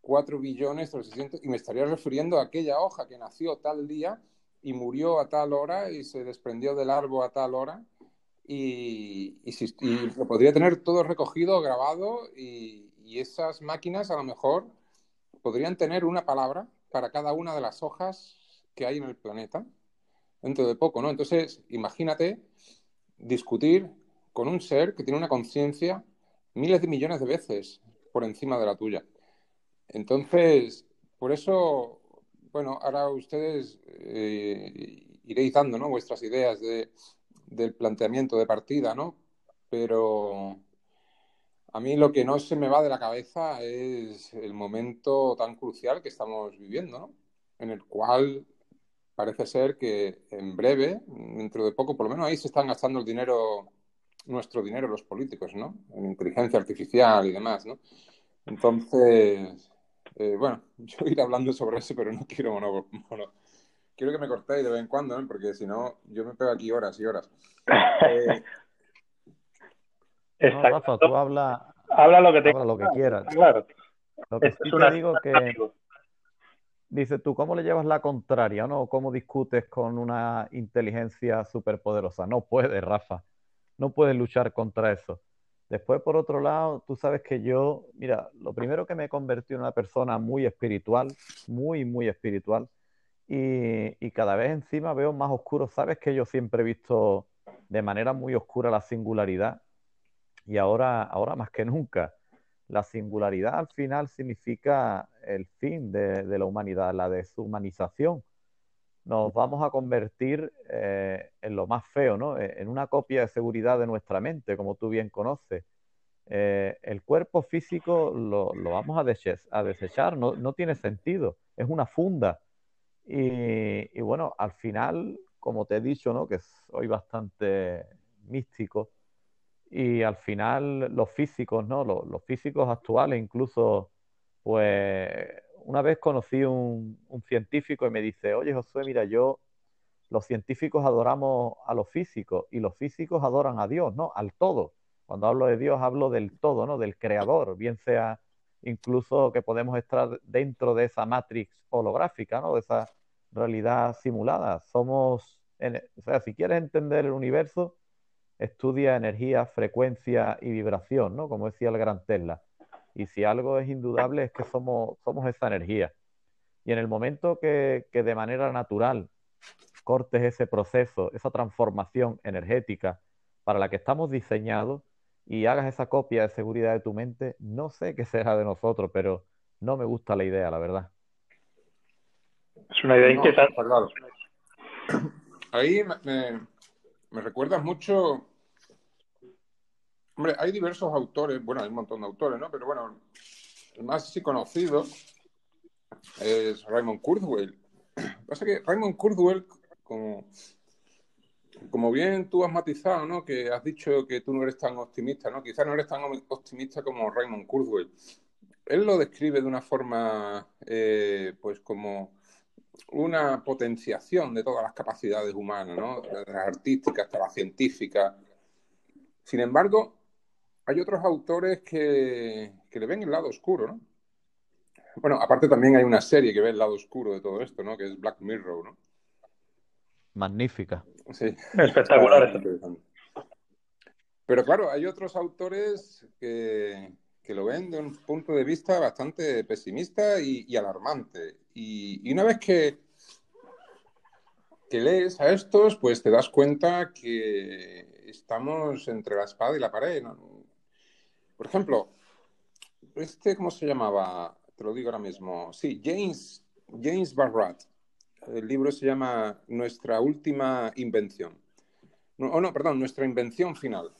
4 billones 300 y me estaría refiriendo a aquella hoja que nació tal día y murió a tal hora y se desprendió del árbol a tal hora. Y, lo podría tener todo recogido, grabado y, esas máquinas a lo mejor podrían tener una palabra para cada una de las hojas que hay en el planeta. Dentro de poco, ¿no? Entonces, imagínate discutir con un ser que tiene una conciencia miles de millones de veces por encima de la tuya. Entonces, por eso, bueno, ahora ustedes eh, iréis dando ¿no? vuestras ideas de, del planteamiento de partida, ¿no? Pero a mí lo que no se me va de la cabeza es el momento tan crucial que estamos viviendo, ¿no? En el cual parece ser que en breve, dentro de poco, por lo menos ahí se están gastando el dinero nuestro dinero los políticos, ¿no? En inteligencia artificial y demás, ¿no? Entonces, eh, bueno, yo iré hablando sobre eso, pero no quiero mono, Quiero que me cortéis de vez en cuando, ¿no? Porque si no, yo me pego aquí horas y horas. Eh, no, Rafa, tú habla, habla lo que, te... habla lo que quieras. Claro. Lo que sí te digo que... Dice tú, ¿cómo le llevas la contraria, no? ¿Cómo discutes con una inteligencia superpoderosa? No puedes, Rafa no puedes luchar contra eso. Después, por otro lado, tú sabes que yo, mira, lo primero que me he convertido en una persona muy espiritual, muy, muy espiritual, y, cada vez encima veo más oscuro. Sabes que yo siempre he visto de manera muy oscura la singularidad, y ahora, ahora más que nunca. La singularidad al final significa el fin de, de la humanidad, la deshumanización nos vamos a convertir eh, en lo más feo, ¿no? E, en una copia de seguridad de nuestra mente, como tú bien conoces. Eh, el cuerpo físico lo, vamos a, desechar, no, tiene sentido, es una funda. Y, bueno, al final, como te he dicho, ¿no? que soy bastante místico, y al final los físicos, ¿no? los, los físicos actuales incluso, pues una vez conocí un, un científico y me dice, oye Josué, mira, yo, los científicos adoramos a los físicos y los físicos adoran a Dios, ¿no? Al todo. Cuando hablo de Dios hablo del todo, ¿no? Del creador, bien sea incluso que podemos estar dentro de esa matrix holográfica, ¿no? De esa realidad simulada. Somos, o sea, si quieres entender el universo, estudia energía, frecuencia y vibración, ¿no? Como decía el gran Tesla. Y si algo es indudable es que somos, somos esa energía. Y en el momento que, que de manera natural cortes ese proceso, esa transformación energética para la que estamos diseñados y hagas esa copia de seguridad de tu mente, no sé qué será de nosotros, pero no me gusta la idea, la verdad. Es una idea inquietante. claro. Ahí me, me recuerdas mucho. Hombre, hay diversos autores, bueno, hay un montón de autores, ¿no? Pero bueno, el más conocido es Raymond Kurzweil. Lo que pasa es que Raymond Kurzweil, como, como bien tú has matizado, ¿no? Que has dicho que tú no eres tan optimista, ¿no? Quizás no eres tan optimista como Raymond Kurzweil. Él lo describe de una forma, eh, pues como una potenciación de todas las capacidades humanas, ¿no? Las artísticas hasta las científicas. Sin embargo, hay otros autores que, que le ven el lado oscuro, ¿no? Bueno, aparte también hay una serie que ve el lado oscuro de todo esto, ¿no? Que es Black Mirror, ¿no? Magnífica. Sí. Espectacular. Pero claro, hay otros autores que, que, lo ven de un punto de vista bastante pesimista y, alarmante. Y, una vez que, que lees a estos, pues te das cuenta que estamos entre la espada y la pared. Por ejemplo, este, ¿cómo se llamaba? Te lo digo ahora mismo. Sí, James, James Barrat. El libro se llama Nuestra última invención. Oh, no, perdón, Nuestra invención final.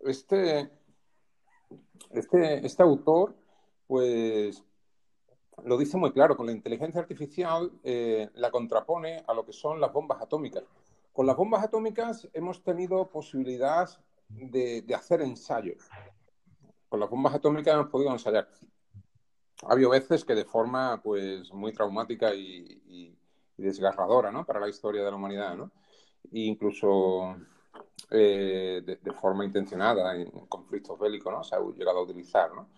Este, este, este autor, pues, lo dice muy claro. Con la inteligencia artificial eh, la contrapone a lo que son las bombas atómicas. Con las bombas atómicas hemos tenido posibilidad de hacer ensayos con las bombas atómicas hemos podido ensayar. Ha habido veces que de forma pues muy traumática y, desgarradora ¿no? para la historia de la humanidad, ¿no? E incluso eh, de, forma intencionada en conflictos bélicos ¿no? se ha llegado a utilizar. ¿no?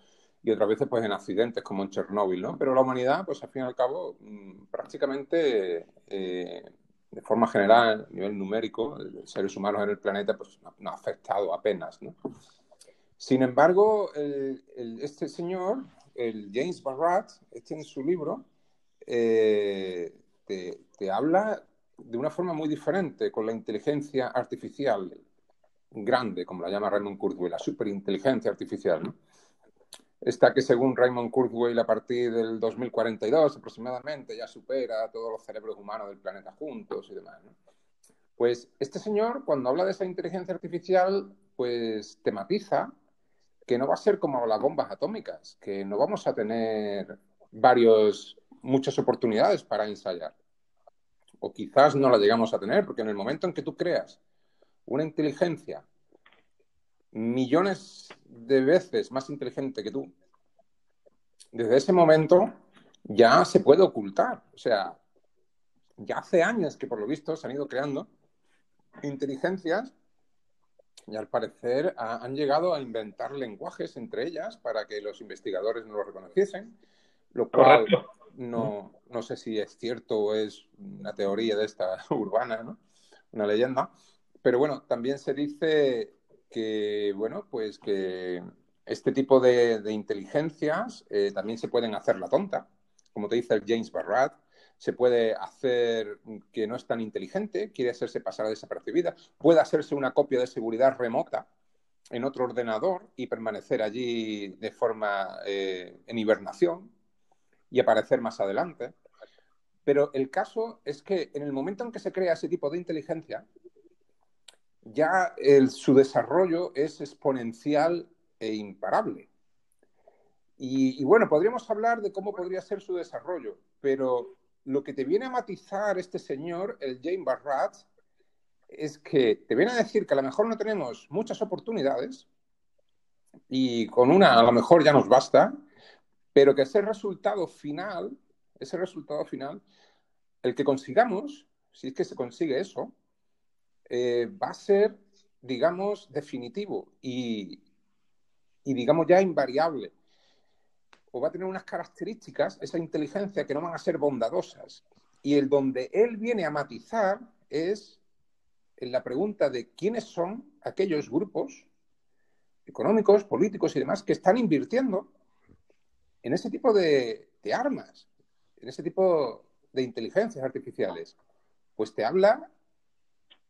Y otras veces pues en accidentes como en Chernóbil. ¿no? Pero la humanidad, pues al fin y al cabo, mm, prácticamente eh, de forma general, a nivel numérico, los seres humanos en el planeta pues no ha afectado apenas. ¿no? Sin embargo, este señor, el James Barrat, este en su libro, eh, te, habla de una forma muy diferente con la inteligencia artificial grande, como la llama Raymond Kurzweil, la superinteligencia artificial. Esta que según Raymond Kurzweil a partir del 2042 aproximadamente ya supera a todos los cerebros humanos del planeta juntos y demás. Pues este señor, cuando habla de esa inteligencia artificial, pues tematiza que no va a ser como las bombas atómicas, que no vamos a tener varios, muchas oportunidades para ensayar. O quizás no la llegamos a tener, porque en el momento en que tú creas una inteligencia millones de veces más inteligente que tú, desde ese momento ya se puede ocultar. O sea, ya hace años que por lo visto se han ido creando inteligencias y al parecer han llegado a inventar lenguajes entre ellas para que los investigadores no lo reconociesen, lo cual no, no, sé si es cierto o es una teoría de esta urbana, ¿no? una leyenda, pero bueno, también se dice que, bueno, pues que este tipo de, inteligencias eh, también se pueden hacer la tonta, como te dice el James Barrat, se puede hacer que no es tan inteligente, quiere hacerse pasar desapercibida, puede hacerse una copia de seguridad remota en otro ordenador y permanecer allí de forma eh, en hibernación y aparecer más adelante. Pero el caso es que en el momento en que se crea ese tipo de inteligencia, ya su desarrollo es exponencial e imparable. y, bueno, podríamos hablar de cómo podría ser su desarrollo, pero lo que te viene a matizar este señor, el James Barrat, es que te viene a decir que a lo mejor no tenemos muchas oportunidades y con una a lo mejor ya nos basta, pero que ese resultado final, ese resultado final, el que consigamos, si es que se consigue eso, eh, va a ser, digamos, definitivo y, y, digamos, ya invariable o va a tener unas características, esa inteligencia, que no van a ser bondadosas. Y el donde él viene a matizar es en la pregunta de quiénes son aquellos grupos económicos, políticos y demás que están invirtiendo en ese tipo de, armas, en ese tipo de inteligencias artificiales. Pues te habla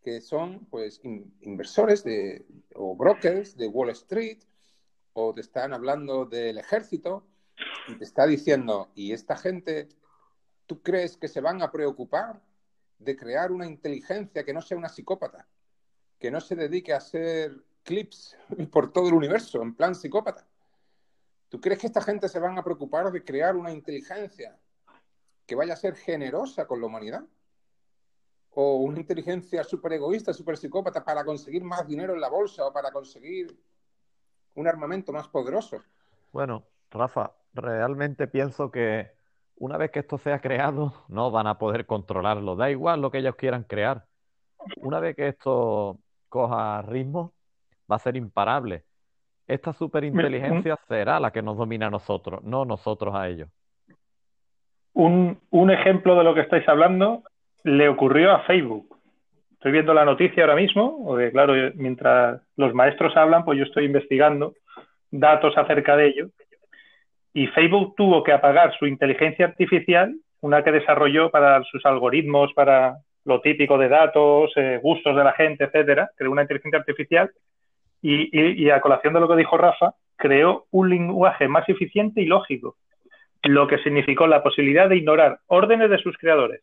que son pues inversores de, o brokers de Wall Street o te están hablando del ejército y te está diciendo, ¿y esta gente, tú crees que se van a preocupar de crear una inteligencia que no sea una psicópata, que no se dedique a hacer clips por todo el universo en plan psicópata? ¿Tú crees que esta gente se van a preocupar de crear una inteligencia que vaya a ser generosa con la humanidad? ¿O una inteligencia súper egoísta, súper psicópata para conseguir más dinero en la bolsa o para conseguir un armamento más poderoso? Bueno, Rafa, realmente pienso que una vez que esto sea creado, no van a poder controlarlo. Da igual lo que ellos quieran crear. Una vez que esto coja ritmo, va a ser imparable. Esta superinteligencia será la que nos domina a nosotros, no nosotros a ellos. Un, un ejemplo de lo que estáis hablando le ocurrió a Facebook. Estoy viendo la noticia ahora mismo, porque claro, mientras los maestros hablan, pues yo estoy investigando datos acerca de ello. Y Facebook tuvo que apagar su inteligencia artificial, una que desarrolló para sus algoritmos, para lo típico de datos, eh, gustos de la gente, etcétera, creó una inteligencia artificial y, a colación de lo que dijo Rafa, creó un lenguaje más eficiente y lógico, lo que significó la posibilidad de ignorar órdenes de sus creadores.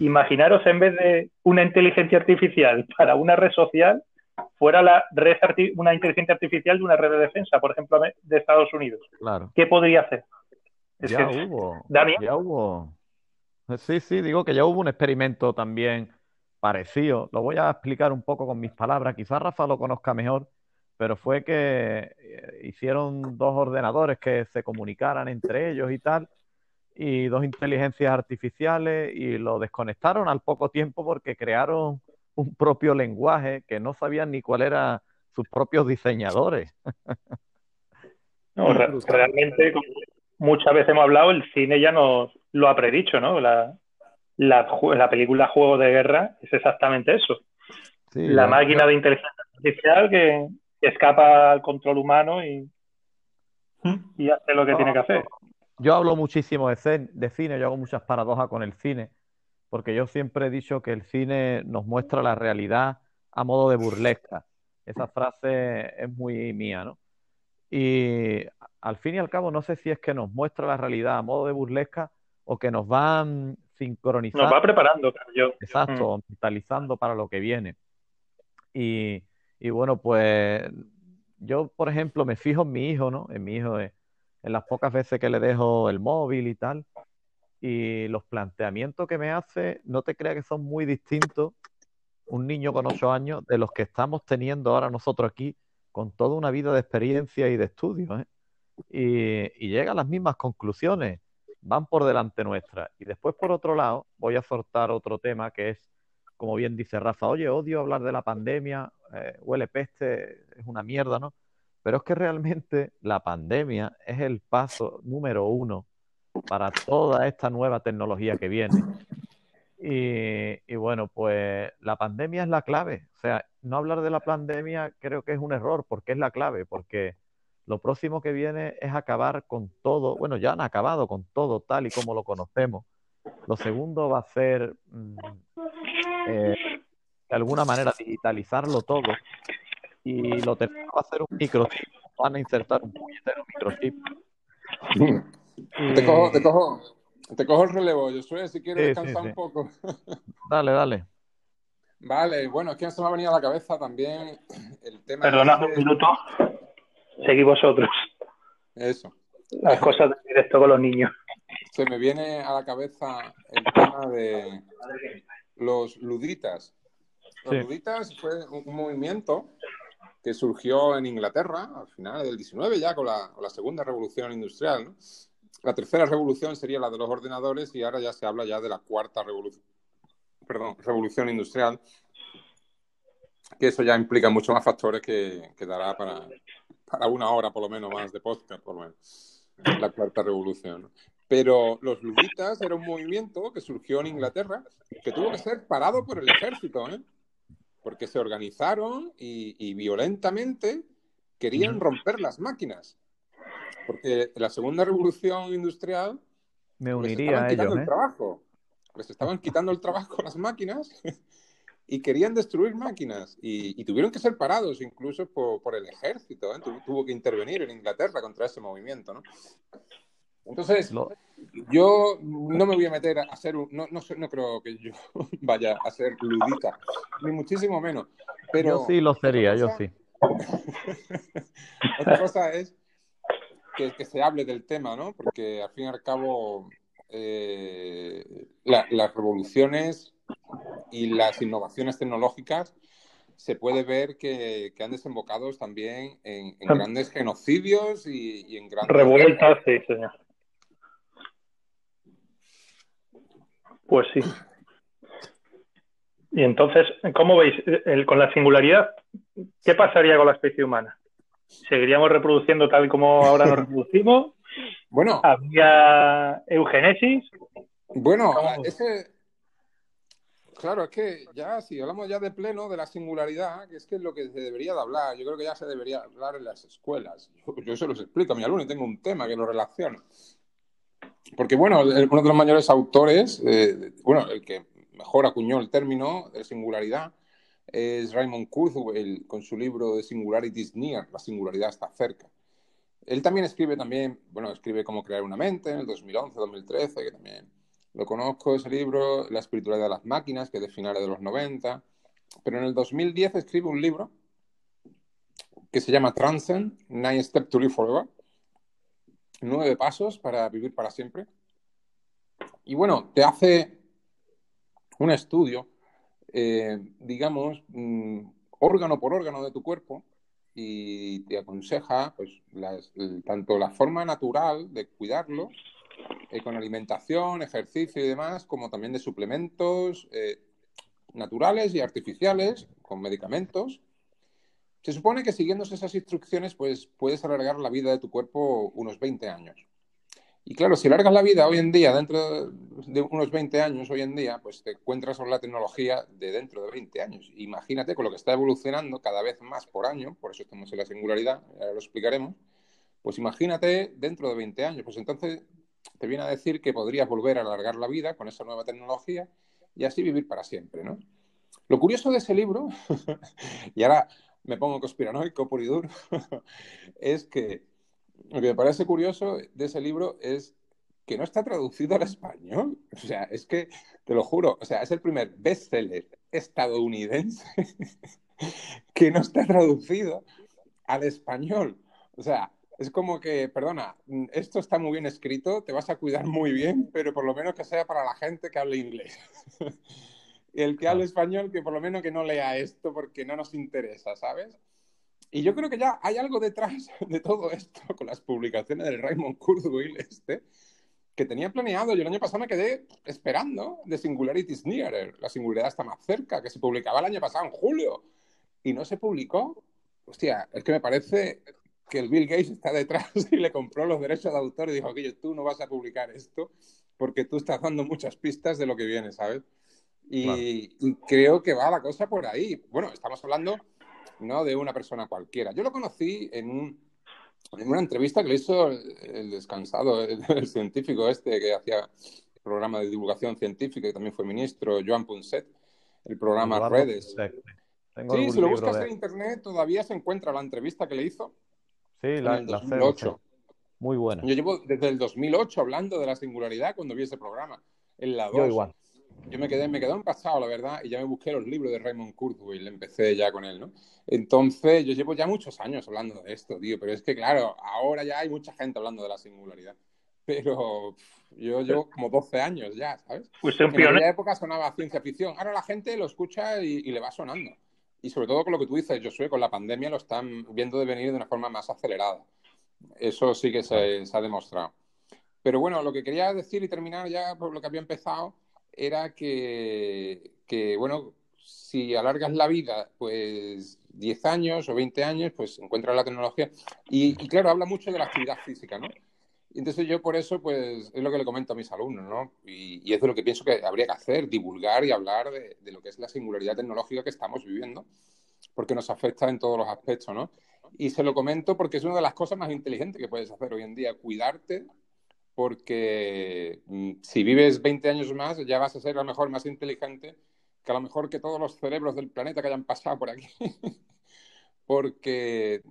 Imaginaros en vez de una inteligencia artificial para una red social, fuera la red una inteligencia artificial de una red de defensa, por ejemplo, de Estados Unidos. Claro. ¿Qué podría hacer? ya hubo. Ya hubo. Sí, sí, digo que ya hubo un experimento también parecido. Lo voy a explicar un poco con mis palabras. Quizás Rafa lo conozca mejor, pero fue que eh, hicieron dos ordenadores que se comunicaran entre ellos y tal, y dos inteligencias artificiales, y lo desconectaron al poco tiempo porque crearon un propio lenguaje que no sabían ni cuál era sus propios diseñadores. No, realmente, muchas veces hemos hablado, el cine ya nos lo ha predicho, ¿no? La, la, película Juego de Guerra es exactamente eso. la máquina de inteligencia artificial que, escapa al control humano y, y hace lo que tiene que hacer. Yo hablo muchísimo de, de cine, yo hago muchas paradojas con el cine, porque yo siempre he dicho que el cine nos muestra la realidad a modo de burlesca. Esa frase es muy mía, ¿no? Y al fin y al cabo, no sé si es que nos muestra la realidad a modo de burlesca o que nos van sincronizando. Nos va preparando, yo. Exacto, mm. mentalizando para lo que viene. Y, y bueno, pues yo, por ejemplo, me fijo en mi hijo, ¿no? En mi hijo, eh, en las pocas veces que le dejo el móvil y tal. Y los planteamientos que me hace, no te creas que son muy distintos un niño con ocho años de los que estamos teniendo ahora nosotros aquí con toda una vida de experiencia y de estudio. ¿eh? Y, y llega a las mismas conclusiones, van por delante nuestra. Y después, por otro lado, voy a soltar otro tema que es, como bien dice Rafa, oye, odio hablar de la pandemia, eh, huele peste, es una mierda, ¿no? Pero es que realmente la pandemia es el paso número uno para toda esta nueva tecnología que viene. Y, bueno, pues la pandemia es la clave. O sea, no hablar de la pandemia creo que es un error porque es la clave, porque lo próximo que viene es acabar con todo, bueno, ya han acabado con todo tal y como lo conocemos. Lo segundo va a ser mm, eh, de alguna manera digitalizarlo todo y lo tercero va a ser un microchip. Van a insertar un puñetero microchip. Te, cojo, te, cojo, te cojo el relevo, yo soy si quieres descansar un poco. dale, dale. Vale, bueno, es que se me ha venido a la cabeza también el tema. Perdona un minuto. Seguí vosotros. Eso. Las cosas de directo con los niños. Se me viene a la cabeza el tema de los luditas. Los luditas fue un movimiento que surgió en Inglaterra al final del 19, ya con la, segunda revolución industrial. La tercera revolución sería la de los ordenadores y ahora ya se habla ya de la cuarta revolución, perdón, revolución industrial, que eso ya implica muchos más factores que, que dará para, para una hora por lo menos más de podcast, por lo menos, la cuarta revolución. Pero los luditas era un movimiento que surgió en Inglaterra que tuvo que ser parado por el ejército, ¿eh? porque se organizaron y, violentamente querían romper las máquinas. Porque la segunda revolución industrial me uniría les estaban quitando el ¿eh? trabajo. Les estaban quitando el trabajo a las máquinas y querían destruir máquinas y, tuvieron que ser parados incluso por, el ejército. ¿eh? tuvo que intervenir en Inglaterra contra ese movimiento. ¿no? Entonces, yo no me voy a meter a hacer un. No, no, no, creo que yo vaya a ser ludita, ni muchísimo menos. Pero yo sí lo sería, yo sí. otra cosa es que, que, se hable del tema, ¿no? Porque al fin y al cabo, eh, las revoluciones y las innovaciones tecnológicas se puede ver que, han desembocado también en, grandes genocidios y, y en grandes... Revueltas, sí, señor. Pues sí. Y entonces, ¿cómo veis con la singularidad? ¿Qué pasaría con la especie humana? ¿Seguiríamos reproduciendo tal como ahora nos reproducimos? Bueno. ¿Había eugenesis? Bueno, ese. Claro, es que ya, si hablamos ya de pleno de la singularidad, que es que es lo que se debería de hablar, yo creo que ya se debería hablar en las escuelas. Yo, yo se los explico a mi alumno y tengo un tema que lo relaciona. Porque, bueno, uno de los mayores autores, eh, bueno, el que mejor acuñó el término de singularidad es Raymond Kurzweil con su libro de Singularity is Near, la singularidad está cerca. Él también escribe también, bueno, escribe Cómo crear una mente en el 2011, 2013, que también lo conozco, ese libro, La espiritualidad de las máquinas, que es de finales de los 90. Pero en el 2010 escribe un libro que se llama Transcend, Nine Steps to Live Forever, nueve pasos para vivir para siempre. Y bueno, te hace un estudio, eh, digamos, mm, órgano por órgano de tu cuerpo y te aconseja pues, tanto la forma natural de cuidarlo, eh, con alimentación, ejercicio y demás, como también de suplementos eh, naturales y artificiales, con medicamentos, se supone que siguiendo esas instrucciones, pues puedes alargar la vida de tu cuerpo unos 20 años. Y claro, si alargas la vida hoy en día, dentro de unos 20 años hoy en día, pues te encuentras con la tecnología de dentro de 20 años. Imagínate con lo que está evolucionando cada vez más por año, por eso estamos en la singularidad, ahora lo explicaremos, pues imagínate dentro de 20 años, pues entonces te viene a decir que podrías volver a alargar la vida con esa nueva tecnología y así vivir para siempre, ¿no? Lo curioso de ese libro, y ahora me pongo conspiranoico por y duro, es que lo que me parece curioso de ese libro es que no está traducido al español. O sea, es que, te lo juro, o sea, es el primer bestseller estadounidense que no está traducido al español. O sea, es como que, perdona, esto está muy bien escrito, te vas a cuidar muy bien, pero por lo menos que sea para la gente que hable inglés. el que hable español, que por lo menos que no lea esto porque no nos interesa, ¿sabes? Y yo creo que ya hay algo detrás de todo esto con las publicaciones del Raymond Kurzweil este, que tenía planeado. Yo el año pasado me quedé esperando de Singularity is Nearer. La singularidad está más cerca, que se publicaba el año pasado en julio y no se publicó. Hostia, es que me parece que el Bill Gates está detrás y le compró los derechos de autor y dijo, que tú no vas a publicar esto porque tú estás dando muchas pistas de lo que viene, ¿sabes? Y, creo que va la cosa por ahí. Bueno, estamos hablando no de una persona cualquiera. Yo lo conocí en, una entrevista que le hizo el, descansado, el, científico este que hacía el programa de divulgación científica y también fue ministro, Joan Punset, el programa Redes. sí, si lo buscas en internet todavía se encuentra la entrevista que le hizo. Sí, la, en el 2008. Muy buena. Yo llevo desde el 2008 hablando de la singularidad cuando vi ese programa, en la 2. Yo igual yo me quedé, me quedé en pasado, la verdad, y ya me busqué los libros de Raymond Kurzweil, empecé ya con él, ¿no? Entonces, yo llevo ya muchos años hablando de esto, tío, pero es que, claro, ahora ya hay mucha gente hablando de la singularidad. Pero yo llevo como 12 años ya, ¿sabes? Pues en aquella época sonaba ciencia ficción. Ahora la gente lo escucha y, le va sonando. Y sobre todo con lo que tú dices, Josué, con la pandemia lo están viendo de venir de una forma más acelerada. Eso sí que se, se ha demostrado. Pero bueno, lo que quería decir y terminar ya por lo que había empezado era que, bueno, si alargas la vida, pues 10 años o 20 años, pues encuentras la tecnología. Y, claro, habla mucho de la actividad física, ¿no? Entonces yo por eso, pues es lo que le comento a mis alumnos, ¿no? Y, es de lo que pienso que habría que hacer, divulgar y hablar de, de, lo que es la singularidad tecnológica que estamos viviendo, porque nos afecta en todos los aspectos, ¿no? Y se lo comento porque es una de las cosas más inteligentes que puedes hacer hoy en día, cuidarte porque mm, si vives 20 años más ya vas a ser a lo mejor más inteligente que a lo mejor que todos los cerebros del planeta que hayan pasado por aquí. Porque,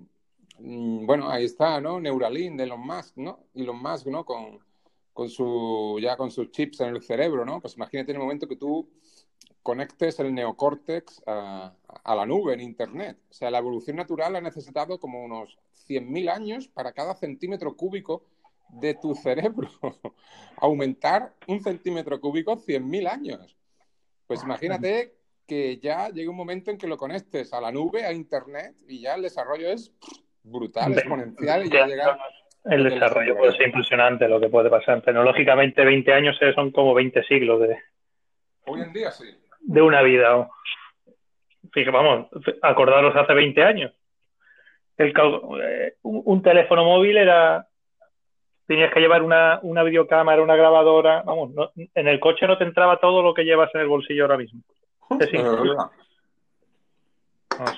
mm, bueno, ahí está, ¿no? Neuralink de Elon Musk, ¿no? Elon Musk, ¿no? Con, con su, ya con sus chips en el cerebro, ¿no? Pues imagínate en el momento que tú conectes el neocórtex a, a, la nube en Internet. O sea, la evolución natural ha necesitado como unos 100.000 años para cada centímetro cúbico de tu cerebro. Aumentar un centímetro cúbico 100.000 años. Pues imagínate que ya llegue un momento en que lo conectes a la nube, a Internet, y ya el desarrollo es brutal, exponencial, y ya llega... El desarrollo puede ser impresionante lo que puede pasar. Tecnológicamente, 20 años son como 20 siglos de... Hoy en día sí. De una vida. Fíjate, vamos, acordaros hace 20 años. El, eh, un teléfono móvil era tenías que llevar una, una videocámara, una grabadora. Vamos, en el coche no te entraba todo lo que llevas en el bolsillo ahora mismo. Es ah,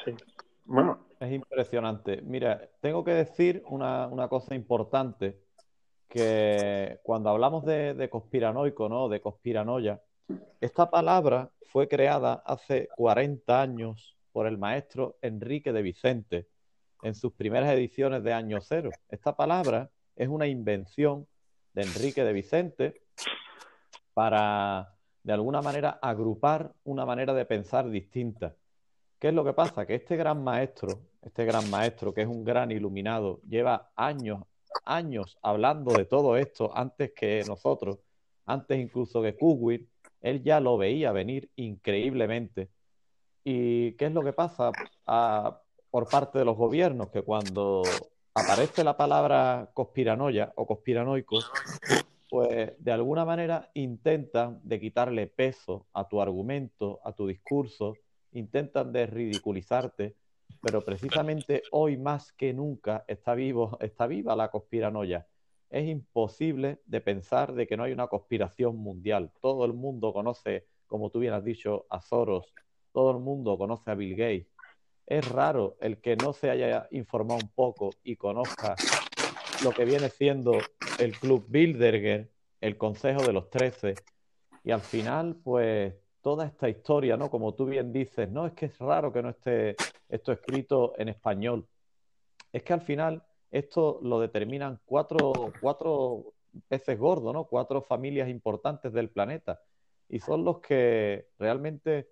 Bueno. Es impresionante. Mira, tengo que decir una, cosa importante, que cuando hablamos de, de conspiranoico, ¿no? De conspiranoia, esta palabra fue creada hace 40 años por el maestro Enrique de Vicente en sus primeras ediciones de Año Cero. Esta palabra es una invención de Enrique de Vicente para, de alguna manera, agrupar una manera de pensar distinta. ¿Qué es lo que pasa? Que este gran maestro, este gran maestro, que es un gran iluminado, lleva años, años hablando de todo esto antes que nosotros, antes incluso que Kuwait, él ya lo veía venir increíblemente. ¿Y qué es lo que pasa ah, por parte de los gobiernos? Que cuando aparece la palabra conspiranoia o conspiranoico, pues de alguna manera intentan de quitarle peso a tu argumento, a tu discurso, intentan de ridiculizarte, pero precisamente hoy más que nunca está vivo, está viva la conspiranoia. Es imposible de pensar de que no hay una conspiración mundial. Todo el mundo conoce, como tú bien has dicho, a Soros, todo el mundo conoce a Bill Gates, es raro el que no se haya informado un poco y conozca lo que viene siendo el Club Bilderger, el Consejo de los Trece. Y al final, pues toda esta historia, ¿no? Como tú bien dices, no es que es raro que no esté esto escrito en español. Es que al final esto lo determinan cuatro, cuatro peces gordos, ¿no? Cuatro familias importantes del planeta. Y son los que realmente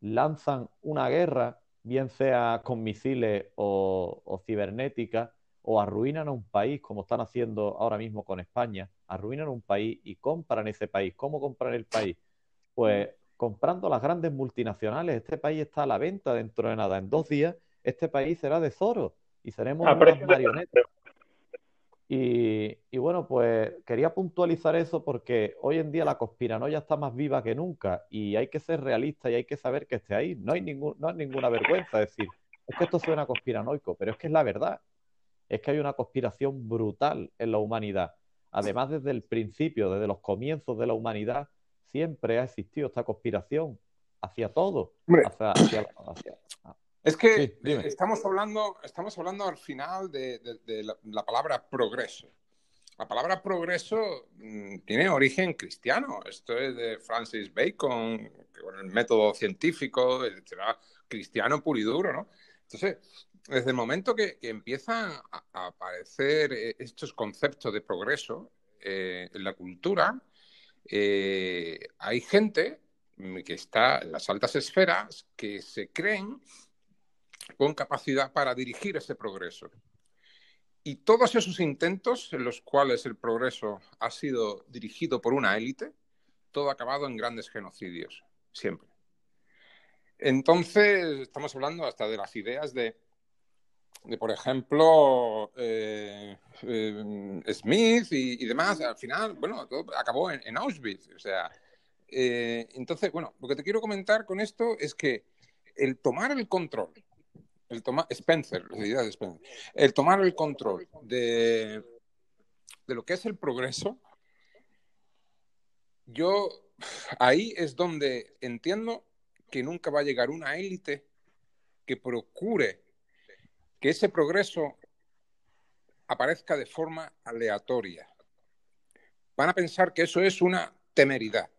lanzan una guerra bien sea con misiles o, cibernética, o arruinan a un país, como están haciendo ahora mismo con España, arruinan un país y compran ese país. ¿Cómo compran el país? Pues comprando las grandes multinacionales. Este país está a la venta dentro de nada. En dos días, este país será de Zoro y seremos unas marionetas. Y, bueno, pues quería puntualizar eso porque hoy en día la conspiranoia está más viva que nunca y hay que ser realista y hay que saber que esté ahí. No hay, ningún, no hay ninguna vergüenza decir, es que esto suena conspiranoico, pero es que es la verdad. Es que hay una conspiración brutal en la humanidad. Además, desde el principio, desde los comienzos de la humanidad, siempre ha existido esta conspiración hacia todo. hacia, es que estamos, hablando, estamos hablando al final de, la, palabra progreso. La palabra progreso mm, tiene origen cristiano. Esto es de Francis Bacon, con el método científico, cristiano puro y duro, ¿no? Entonces, desde el momento que, empiezan a, aparecer eh, estos conceptos de progreso eh, en la cultura, eh, hay gente que está en las altas esferas que se creen con capacidad para dirigir ese progreso. Y todos esos intentos en los cuales el progreso ha sido dirigido por una élite, todo ha acabado en grandes genocidios, siempre. Entonces, estamos hablando hasta de las ideas de, de por ejemplo, eh, eh, Smith y, demás. Al final, bueno, todo acabó en, Auschwitz. O sea, eh, entonces, bueno, lo que te quiero comentar con esto es que el tomar el control el tomar, Spencer, el tomar el control de, de lo que es el progreso, yo ahí es donde entiendo que nunca va a llegar una élite que procure que ese progreso aparezca de forma aleatoria. Van a pensar que eso es una temeridad.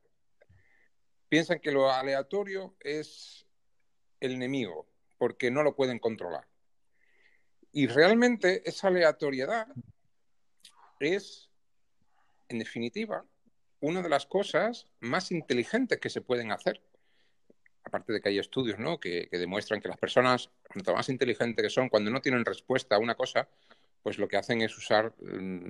piensan que lo aleatorio es el enemigo, porque no lo pueden controlar. Y realmente esa aleatoriedad es, en definitiva, una de las cosas más inteligentes que se pueden hacer. Aparte de que hay estudios ¿no? que, demuestran que las personas, cuanto más inteligentes que son, cuando no tienen respuesta a una cosa, pues lo que hacen es usar mm,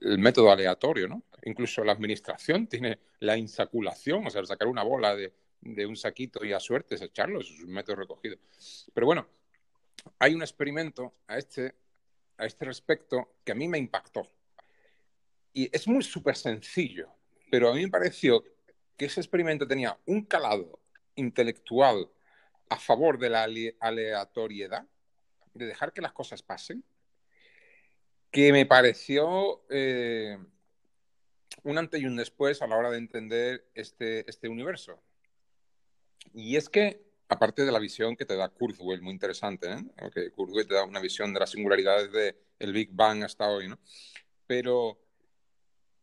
el método aleatorio, ¿no? Incluso la administración tiene la insaculación, o sea, sacar una bola de, un saquito y a suerte es echarlo, es un método recogido. Pero bueno, hay un experimento a este, a este respecto que a mí me impactó. Y es muy súper sencillo, pero a mí me pareció que ese experimento tenía un calado intelectual a favor de la aleatoriedad, de dejar que las cosas pasen, que me pareció eh, un antes y un después a la hora de entender este, este universo. Y es que, aparte de la visión que te da Kurzweil, muy interesante, ¿eh? Kurzweil te da una visión de las singularidades del Big Bang hasta hoy, ¿no? Pero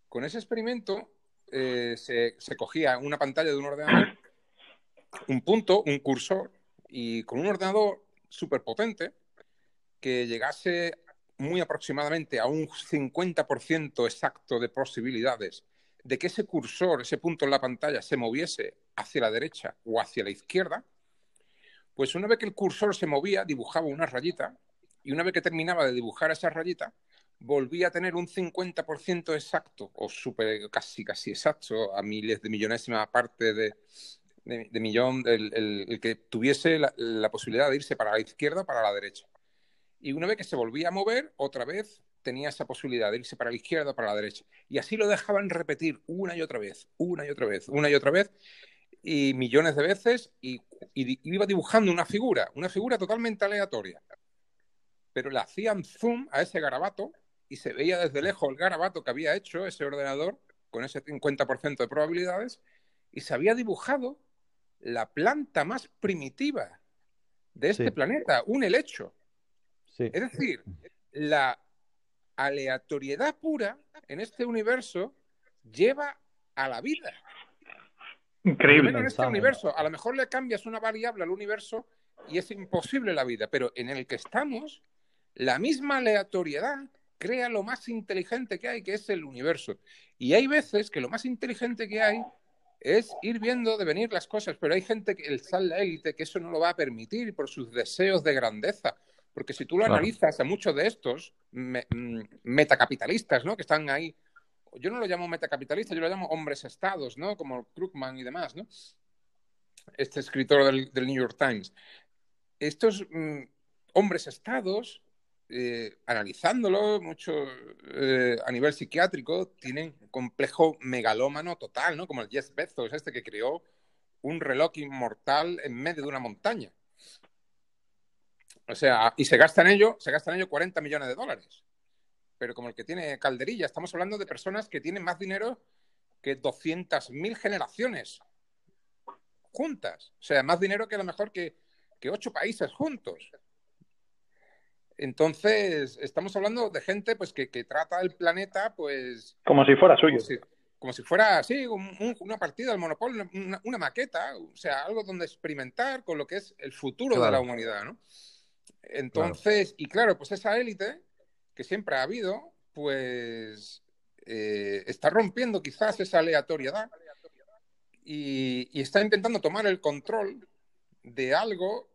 con ese experimento eh, se, se, cogía una pantalla de un ordenador, un punto, un cursor, y con un ordenador súper potente que llegase muy aproximadamente a un 50% exacto de posibilidades de que ese cursor, ese punto en la pantalla, se moviese hacia la derecha o hacia la izquierda, pues una vez que el cursor se movía, dibujaba una rayita, y una vez que terminaba de dibujar esa rayita, volvía a tener un 50% exacto, o super, casi, casi exacto, a miles de millonésima parte de, de, millón, el, que tuviese la, la posibilidad de irse para la izquierda o para la derecha. Y una vez que se volvía a mover, otra vez tenía esa posibilidad de irse para la izquierda o para la derecha. Y así lo dejaban repetir una y otra vez, una y otra vez, una y otra vez, y millones de veces, y, iba dibujando una figura, una figura totalmente aleatoria. Pero le hacían zoom a ese garabato y se veía desde lejos el garabato que había hecho ese ordenador con ese 50% de probabilidades y se había dibujado la planta más primitiva de este planeta, un helecho. Es decir, la aleatoriedad pura en este universo lleva a la vida. Increíble. En este universo, a lo mejor le cambias una variable al universo y es imposible la vida, pero en el que estamos, la misma aleatoriedad crea lo más inteligente que hay, que es el universo. Y hay veces que lo más inteligente que hay es ir viendo de venir las cosas, pero hay gente que el sal la élite que eso no lo va a permitir por sus deseos de grandeza. Porque si tú lo analizas a muchos de estos mm, metacapitalistas, ¿no? Que están ahí, yo no lo llamo metacapitalistas, yo lo llamo hombres estados, ¿no? Como Krugman y demás, ¿no? Este escritor del, New York Times. Estos mm, hombres estados, eh, analizándolo mucho eh, a nivel psiquiátrico, tienen complejo megalómano total, ¿no? Como el Jeff Bezos, este que creó un reloj inmortal en medio de una montaña. O sea, y se gastan ello, se gastan ello 40 millones de dólares. Pero como el que tiene calderilla, estamos hablando de personas que tienen más dinero que 200.000 generaciones juntas. O sea, más dinero que a lo mejor que, que ocho países juntos. Entonces, estamos hablando de gente pues que, trata el planeta pues... Como si fuera suyo. Como si, fuera, sí, una partida del Monopoly, una, maqueta, o sea, algo donde experimentar con lo que es el futuro de la humanidad, ¿no? Entonces, y claro, pues esa élite que siempre ha habido, pues eh, está rompiendo quizás esa aleatoriedad y, está intentando tomar el control de algo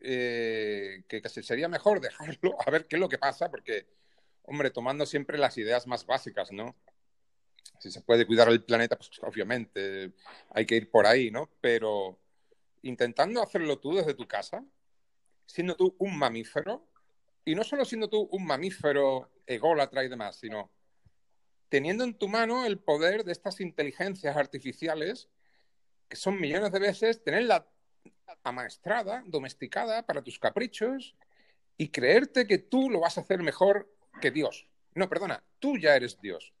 eh, que sería mejor dejarlo a ver qué es lo que pasa, porque, hombre, tomando siempre las ideas más básicas, ¿no? Si se puede cuidar el planeta, pues obviamente hay que ir por ahí, ¿no? Pero intentando hacerlo tú desde tu casa, siendo tú un mamífero, y no solo siendo tú un mamífero ególatra y demás, sino teniendo en tu mano el poder de estas inteligencias artificiales, que son millones de veces, tenerla amaestrada, domesticada para tus caprichos y creerte que tú lo vas a hacer mejor que Dios. No, perdona, tú ya eres Dios.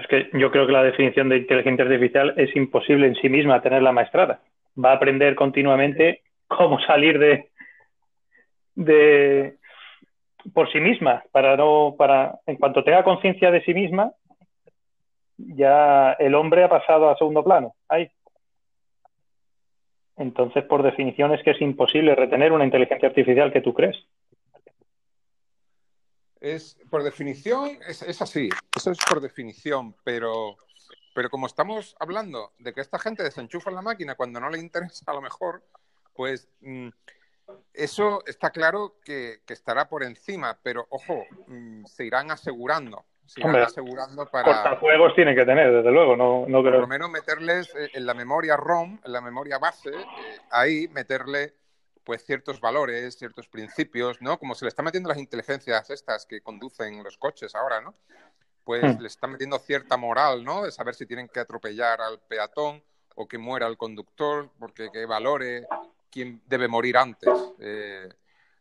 Es que yo creo que la definición de inteligencia artificial es imposible en sí misma tenerla maestrada. Va a aprender continuamente cómo salir de, de por sí misma, para no, para, en cuanto tenga conciencia de sí misma, ya el hombre ha pasado a segundo plano. Ahí. Entonces, por definición, es que es imposible retener una inteligencia artificial que tú crees. Es, por definición, es, es así. Eso es por definición, pero, pero como estamos hablando de que esta gente desenchufa la máquina cuando no le interesa, a lo mejor, pues mm, eso está claro que, que estará por encima, pero ojo, mm, se irán asegurando. Se irán Hombre, asegurando para Cortafuegos tienen que tener, desde luego. No, no por creo. lo menos meterles eh, en la memoria ROM, en la memoria base, eh, ahí meterle pues ciertos valores, ciertos principios, ¿no? Como se le está metiendo las inteligencias estas que conducen los coches ahora, ¿no? Pues Hmm. le están metiendo cierta moral, ¿no? De saber si tienen que atropellar al peatón o que muera el conductor, porque que valore quién debe morir antes. Eh,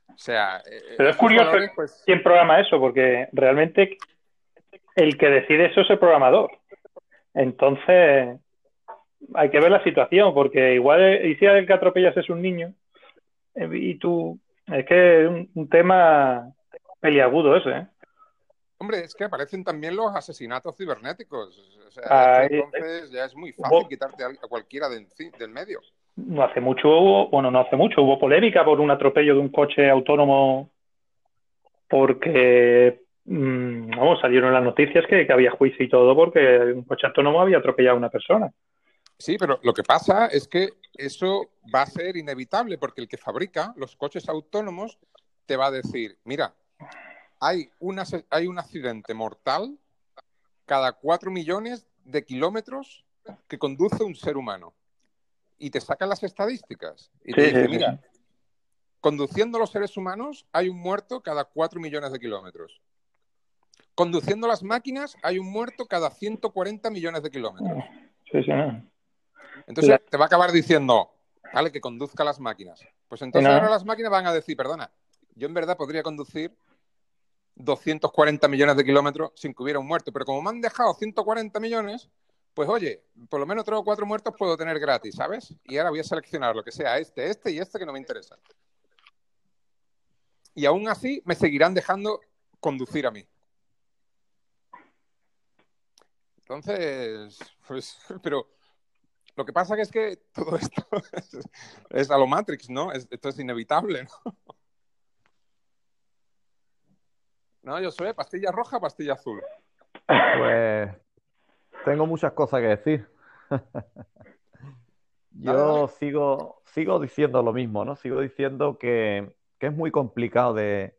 o sea, eh, Pero es esos curioso valores, pues, quién programa eso, porque realmente el que decide eso es el programador. Entonces, hay que ver la situación, porque igual, eh, y si el que atropellas es un niño, eh, y tú, es que es un, un tema peliagudo ese, ¿eh? Hombre, es que aparecen también los asesinatos cibernéticos. O sea, eh, entonces ya es muy fácil quitarte a cualquiera de enci- del medio. No hace mucho hubo, bueno, no hace mucho, hubo polémica por un atropello de un coche autónomo porque, mm, vamos, salieron las noticias que, había juicio y todo porque un coche autónomo había atropellado a una persona. Sí, pero lo que pasa es que eso va a ser inevitable porque el que fabrica los coches autónomos te va a decir, mira, hay, una, hay un accidente mortal cada cuatro millones de kilómetros que conduce un ser humano. Y te sacan las estadísticas. Y te Sí, dice, sí, sí. mira, conduciendo los seres humanos hay un muerto cada cuatro millones de kilómetros. Conduciendo las máquinas hay un muerto cada 140 millones de kilómetros. Sí, sí, no. Entonces te va a acabar diciendo, vale, que conduzca las máquinas. Pues entonces No. ahora las máquinas van a decir, perdona, yo en verdad podría conducir 240 millones de kilómetros sin que hubiera un muerto, pero como me han dejado 140 millones, pues oye, por lo menos tres o cuatro muertos puedo tener gratis, ¿sabes? Y ahora voy a seleccionar lo que sea, este, este y este que no me interesa. Y aún así me seguirán dejando conducir a mí. Entonces, pues, pero lo que pasa es que todo esto es, a lo Matrix, ¿no? Es- esto es inevitable, ¿no? No, yo soy pastilla roja, pastilla azul. Pues tengo muchas cosas que decir. Yo sigo, sigo diciendo lo mismo, ¿no? Sigo diciendo que, que es muy complicado de,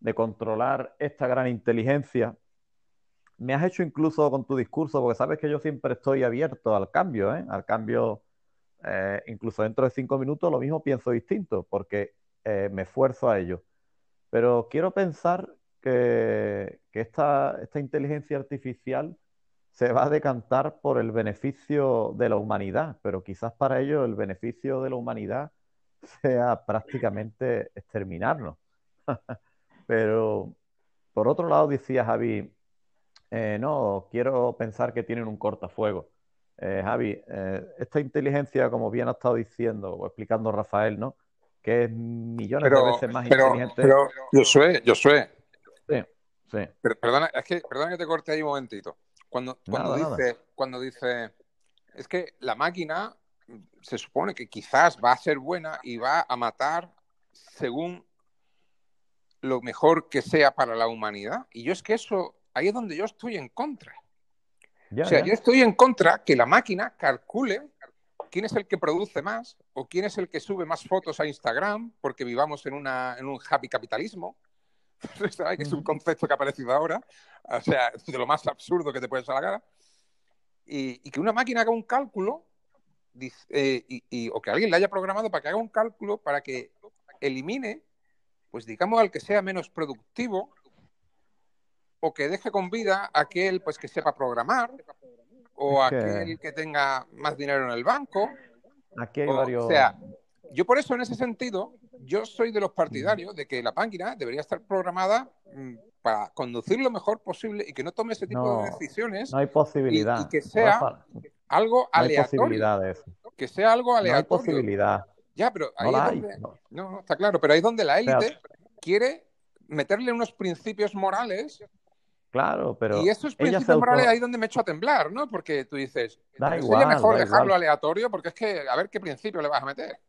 de controlar esta gran inteligencia. Me has hecho incluso con tu discurso, porque sabes que yo siempre estoy abierto al cambio, ¿eh? Al cambio, eh, incluso dentro de cinco minutos lo mismo pienso distinto, porque eh, me esfuerzo a ello. Pero quiero pensar que, que esta, esta inteligencia artificial se va a decantar por el beneficio de la humanidad, pero quizás para ello el beneficio de la humanidad sea prácticamente exterminarnos. Pero por otro lado decía Javi, eh, no, quiero pensar que tienen un cortafuego. Eh, Javi, eh, esta inteligencia, como bien ha estado diciendo o explicando Rafael, ¿no? Que es millones de Pero, veces más pero, inteligente. pero, Josué, Josué, Sí, sí. per- perdona, es que, perdona que te corte ahí un momentito. Cuando, cuando Nada, nada. dice, cuando dice, es que la máquina se supone que quizás va a ser buena y va a matar según lo mejor que sea para la humanidad. Y yo es que eso, ahí es donde yo estoy en contra. Ya, O sea, ya. yo estoy en contra que la máquina calcule quién es el que produce más o quién es el que sube más fotos a Instagram, porque vivamos en, una, en un happy capitalismo. Que es un concepto que ha aparecido ahora. O sea, de lo más absurdo que te puedes cara. Y, y que una máquina haga un cálculo, dice- eh, y, y- o que alguien le haya programado para que haga un cálculo para que elimine, pues digamos, al que sea menos productivo o que deje con vida a aquel pues que sepa programar o Es que- aquel que tenga más dinero en el banco. Aquí hay O, varios. o sea, yo por eso en ese sentido, yo soy de los partidarios de que la máquina debería estar programada mm, para conducir lo mejor posible y que no tome ese tipo No, de decisiones, no hay posibilidad. y- y que sea Rafa, algo no hay aleatorio, eso. que sea algo No hay aleatorio. posibilidad. Ya, pero ahí No es hay. donde, no. no, no, está claro, pero ahí es donde la sea, élite quiere meterle unos principios morales Claro, pero. Y estos principios morales ahí donde me echo a temblar, ¿no? Porque tú dices, da sería mejor dejarlo aleatorio porque es que a ver qué principio le vas a meter.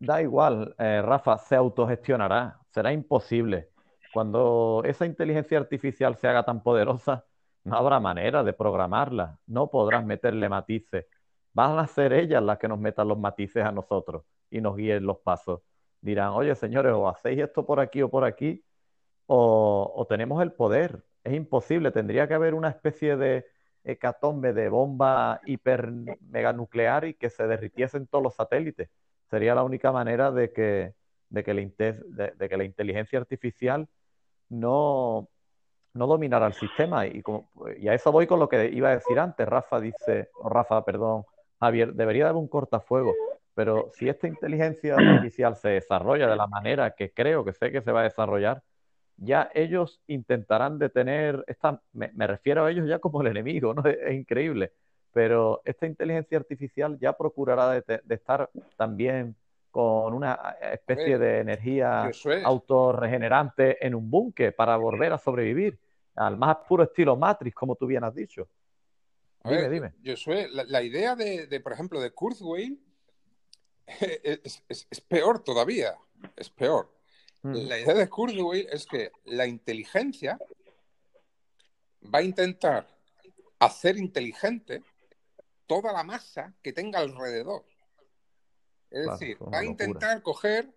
Da igual, eh, Rafa, se autogestionará, será imposible. Cuando esa inteligencia artificial se haga tan poderosa, no habrá manera de programarla, no podrás meterle matices. Van a ser ellas las que nos metan los matices a nosotros y nos guíen los pasos. Dirán, oye señores, o hacéis esto por aquí o por aquí, o, tenemos el poder es imposible. Tendría que haber una especie de hecatombe de bomba hiper meganuclear y que se derritiesen todos los satélites. Sería la única manera de que, de que, la, de, que la inteligencia artificial no, no dominara el sistema. Y, y, a eso voy con lo que iba a decir antes. Rafa dice, o Rafa, perdón, Javier, debería haber un cortafuego. Pero si esta inteligencia artificial se desarrolla de la manera que creo que sé que se va a desarrollar, ya ellos intentarán detener, esta, me, refiero a ellos ya como el enemigo, ¿no? Es, increíble, pero esta inteligencia artificial ya procurará de, estar también con una especie de energía autorregenerante en un búnker para volver a sobrevivir, al más puro estilo Matrix, como tú bien has dicho. dime, dime. Yo la, la, idea de, por ejemplo, de Kurzweil es, es peor todavía, es peor Mm. La idea de Kurzweil es que la inteligencia va a intentar hacer inteligente toda la masa que tenga alrededor. Es decir, va a intentar coger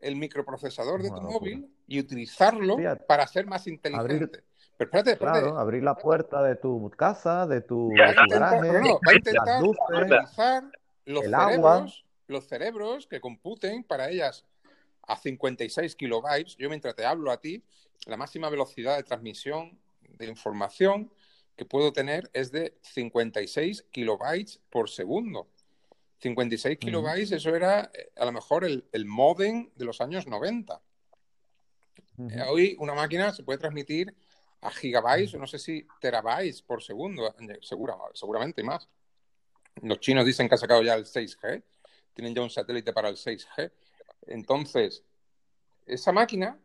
el microprocesador de tu móvil y utilizarlo para ser más inteligente. Pero espérate, espérate. Claro, abrir la puerta de tu casa, de tu, va a intentar utilizar los cerebros, los cerebros que computen para ellas a 56 kilobytes. Yo mientras te hablo a ti, la máxima velocidad de transmisión de información que puedo tener es de 56 kilobytes por segundo. 56 kilobytes, eso era eh, a lo mejor el, el modem de los años 90. Eh, hoy una máquina se puede transmitir a gigabytes, no sé si terabytes por segundo, eh, segura, seguramente más. Los chinos dicen que ha sacado ya el 6G, tienen ya un satélite para el 6G. Entonces, esa máquina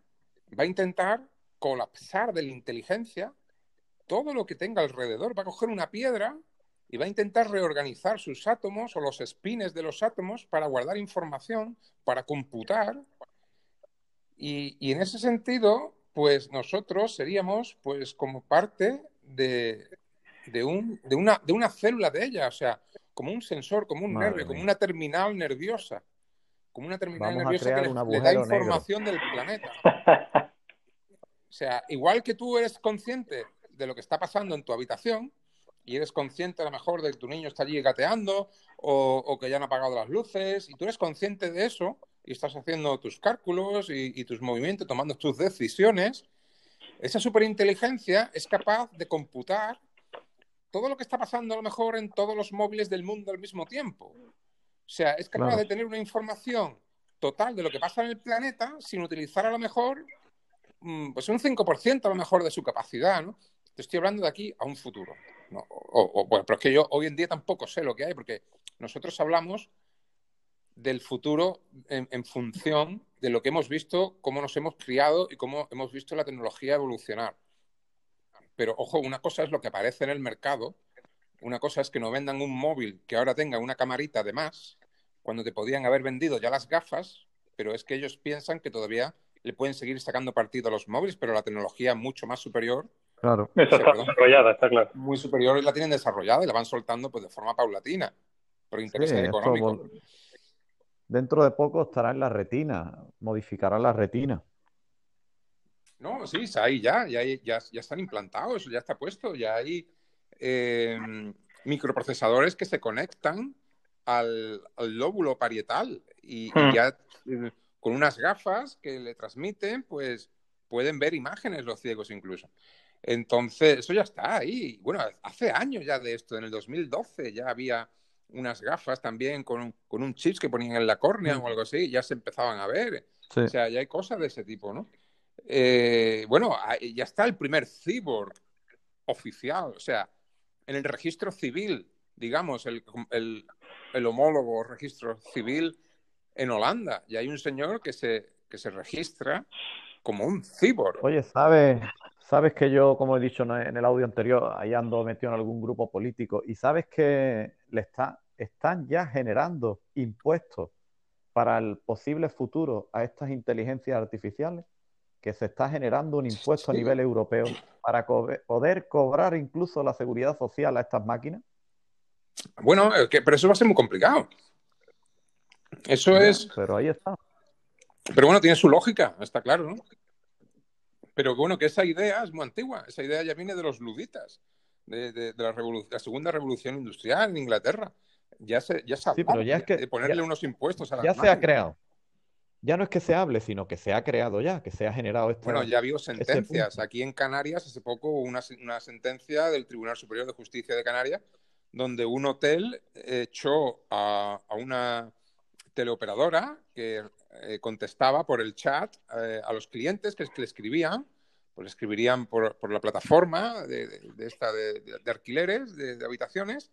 va a intentar colapsar de la inteligencia todo lo que tenga alrededor. Va a coger una piedra y va a intentar reorganizar sus átomos o los espines de los átomos para guardar información, para computar. Y, en ese sentido, pues nosotros seríamos pues como parte de, un, de, una, de una célula de ella, o sea, como un sensor, como un nervio, como una terminal nerviosa como una terminal nerviosa que le, da información del planeta. O sea, igual que tú eres consciente de lo que está pasando en tu habitación y eres consciente a lo mejor de que tu niño está allí gateando o, que ya han apagado las luces y tú eres consciente de eso y estás haciendo tus cálculos y, tus movimientos, tomando tus decisiones, esa superinteligencia es capaz de computar todo lo que está pasando a lo mejor en todos los móviles del mundo al mismo tiempo. O sea, es capaz de tener una información total de lo que pasa en el planeta sin utilizar a lo mejor mm, pues un 5% a lo mejor de su capacidad, ¿no? Te estoy hablando de aquí a un futuro. O, bueno, pero es que yo hoy en día tampoco sé lo que hay, porque nosotros hablamos del futuro en, función de lo que hemos visto, cómo nos hemos criado y cómo hemos visto la tecnología evolucionar. Pero ojo, una cosa es lo que aparece en el mercado una cosa es que no vendan un móvil que ahora tenga una camarita de más, cuando te podían haber vendido ya las gafas, pero es que ellos piensan que todavía le pueden seguir sacando partido a los móviles, pero la tecnología mucho más superior. Claro. está desarrollada, está claro. Muy superior y la tienen desarrollada y la van soltando pues de forma paulatina, por intereses económicos. Dentro de poco estará en la retina, modificará la retina. No, sí, ahí ya, ya, ya, ya están implantados, ya está puesto, ya hay Em, microprocesadores que se conectan al, lóbulo parietal y, hmm. ya eh, con unas gafas que le transmiten, pues pueden ver imágenes los ciegos incluso. Entonces, eso ya está ahí. Bueno, hace años ya de esto, en el 2012 ya había unas gafas también con, con un chip que ponían en la córnea o algo así, ya se empezaban a ver. O sea, ya hay cosas de ese tipo, ¿no? Eh, bueno, ya está el primer cyborg oficial, o sea, en el registro civil, digamos, el, el, homólogo registro civil en Holanda. Y hay un señor que se, que se registra como un cyborg. Oye, ¿sabes sabes que yo, como he dicho en el audio anterior, ahí ando metido en algún grupo político y sabes que le está, están ya generando impuestos para el posible futuro a estas inteligencias artificiales, que se está generando un impuesto a nivel europeo para poder cobrar incluso la seguridad social a estas máquinas. Bueno, pero eso va a ser muy complicado. Eso es. Pero ahí está. Pero bueno, tiene su lógica, está claro, ¿no? Pero bueno, que esa idea es muy antigua. Esa idea ya viene de los luditas, de, la, segunda revolución industrial en Inglaterra. Ya se, ya sí, pero ya es que, de ponerle unos impuestos a la Ya se ha creado. Ya no es que se hable, sino que se ha creado ya, que se ha generado esto. Bueno, ya habido sentencias. Aquí en Canarias, hace poco, hubo una, una sentencia del Tribunal Superior de Justicia de Canarias, donde un hotel echó a, a una teleoperadora que eh, contestaba por el chat eh, a los clientes que, le escribían, pues escribirían por, la plataforma de, esta de, alquileres, de, habitaciones,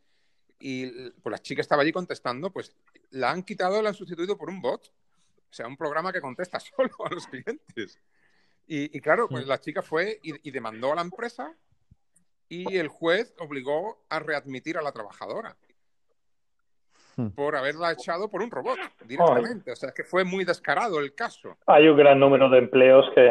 y pues la chica estaba allí contestando, pues la han quitado, la han sustituido por un bot, o sea, un programa que contesta solo a los clientes. Y, claro, pues la chica fue y demandó a la empresa y el juez obligó a readmitir a la trabajadora. Por haberla echado por un robot directamente. O sea, que fue muy descarado el caso. Hay un gran número de empleos que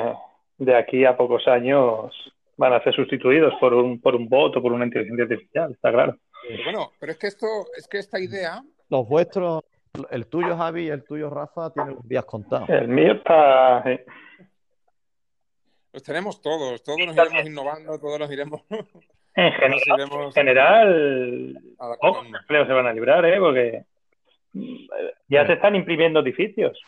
de aquí a pocos años van a ser sustituidos por un, por un bot o por una inteligencia artificial, está claro. bueno, pero es que esto, es que esta idea. Los vuestros, el tuyo Javi y el tuyo Rafa, tienen días contados. El mío está. Los tenemos todos, todos nos iremos innovando, todos nos iremos. En general, pocos empleos se van a librar, ¿eh? Porque ya se están imprimiendo edificios.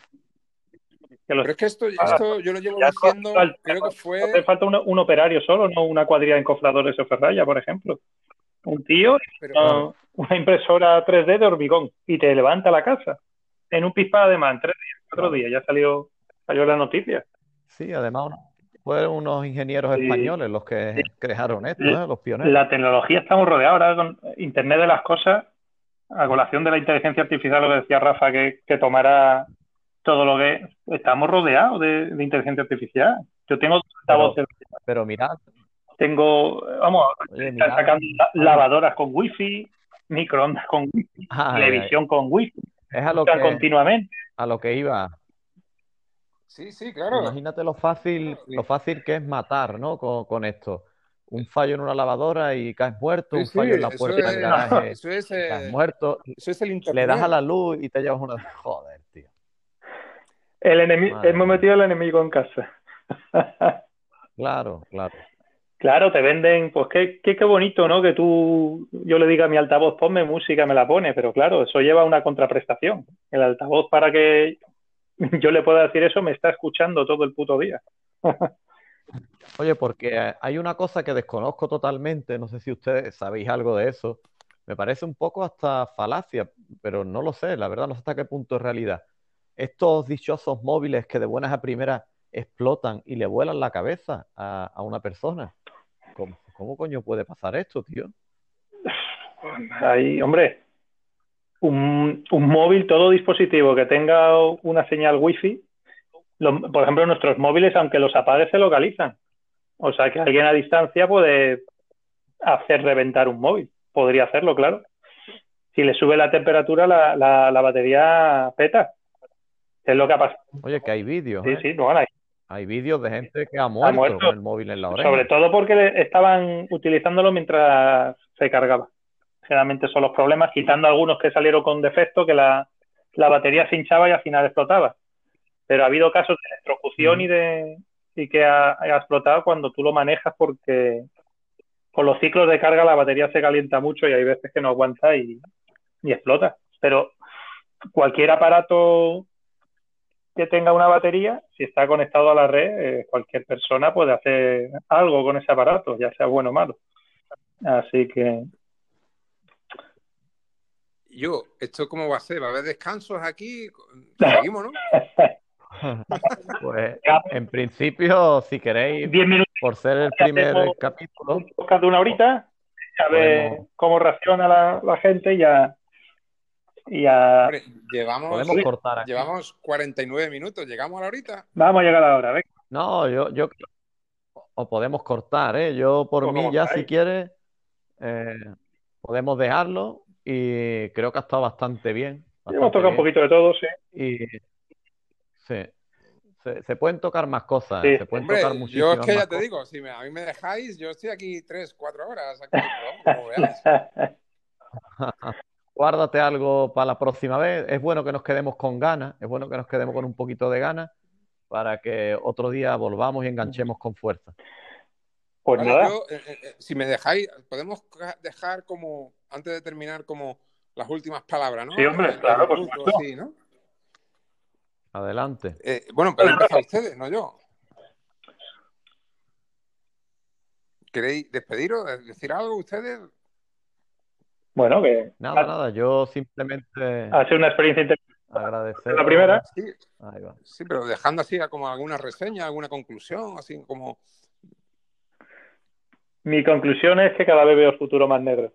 Pero es que esto, esto yo lo llevo diciendo, creo que fue... Hace falta un, operario solo, no una cuadrilla de encofradores o ferralla, por ejemplo. Un tío, una, impresora 3D de hormigón y te levanta la casa. En un pispa además, en tres días, cuatro días, ya salió, salió la noticia. Sí, además fueron unos ingenieros españoles los que crearon esto, ¿eh? los pioneros. La tecnología estamos rodeados ahora con Internet de las cosas, a colación de la inteligencia artificial, lo que decía Rafa, que, que tomara todo lo que... Estamos rodeados de, inteligencia artificial. Yo tengo pero, pero mirad. Tengo, vamos, sacando lavadoras con wifi, microondas con wifi, televisión con wifi. Es a lo que, continuamente. A lo que iba. Sí, sí, claro. Imagínate lo fácil, lo fácil que es matar, ¿no? Con, esto. Un fallo en una lavadora y caes muerto, un fallo en la puerta del garaje, eso es, caes eh, muerto. Eso es el Le das a la luz y te llevas una. Joder, tío. El enemigo, hemos metido al enemigo en casa. claro, claro. Claro, te venden, pues qué, qué, qué, bonito, ¿no? Que tú, yo le diga a mi altavoz, ponme música, me la pone, pero claro, eso lleva una contraprestación. El altavoz para que yo le puedo decir eso, me está escuchando todo el puto día. Oye, porque hay una cosa que desconozco totalmente, no sé si ustedes sabéis algo de eso, me parece un poco hasta falacia, pero no lo sé, la verdad no sé hasta qué punto es realidad. Estos dichosos móviles que de buenas a primeras explotan y le vuelan la cabeza a, una persona. ¿Cómo, ¿Cómo, coño puede pasar esto, tío? Ahí, hombre, un, móvil, todo dispositivo que tenga una señal wifi, por ejemplo, nuestros móviles, aunque los apague, se localizan. O sea que alguien a distancia puede hacer reventar un móvil. Podría hacerlo, claro. Si le sube la temperatura, la, la, batería peta. Es lo que ha pasado. Oye, que hay vídeos. Sí, ¿eh? sí, no, hay. Hay vídeos de gente que ha muerto, con el móvil en la oreja. Sobre todo porque estaban utilizándolo mientras se cargaba generalmente son los problemas, quitando algunos que salieron con defecto, que la, batería se hinchaba y al final explotaba. Pero ha habido casos de electrocución y de y que ha, explotado cuando tú lo manejas porque con los ciclos de carga la batería se calienta mucho y hay veces que no aguanta y, explota. Pero cualquier aparato que tenga una batería, si está conectado a la red, eh, cualquier persona puede hacer algo con ese aparato, ya sea bueno o malo. Así que yo, ¿esto cómo va a ser? ¿Va a haber descansos aquí? Seguimos, ¿no? pues en principio, si queréis, por ser el primer capítulo. de una horita, a ver cómo reacciona la, gente y ya. ya... llevamos, llevamos 49 minutos, ¿llegamos a la horita? Vamos a llegar a la hora, ¿ves? No, yo, yo o podemos cortar, ¿eh? Yo por O mí ya si quieres eh, podemos dejarlo y creo que ha estado bastante bien, Y hemos bastante tocado un poquito de todo, sí. Y sí, se, se pueden tocar más cosas, Sí. se pueden Hombre, tocar yo es muchísimas que ya te cosas. digo, si me- a mí me dejáis, yo estoy aquí tres, cuatro horas, aquí, como veáis. Guárdate algo para la próxima vez. Es bueno que nos quedemos con ganas, es bueno que nos quedemos con un poquito de ganas para que otro día volvamos y enganchemos con fuerza. Pues nada, yo, eh, eh, eh, si me dejáis, podemos dejar como, antes de terminar, como las últimas palabras, ¿no? Sí, hombre, claro, por supuesto. sí, ¿no? Adelante. Eh, bueno, pero empezar ustedes, no yo. ¿Queréis despediros, de- decir algo ustedes? bueno, que Nada, ha, nada, yo simplemente ha sido una experiencia interesante agradecer. la primera. Sí, Ahí va. sí, pero dejando así como alguna reseña, alguna conclusión, así como... Mi conclusión es que cada vez veo el futuro más negro.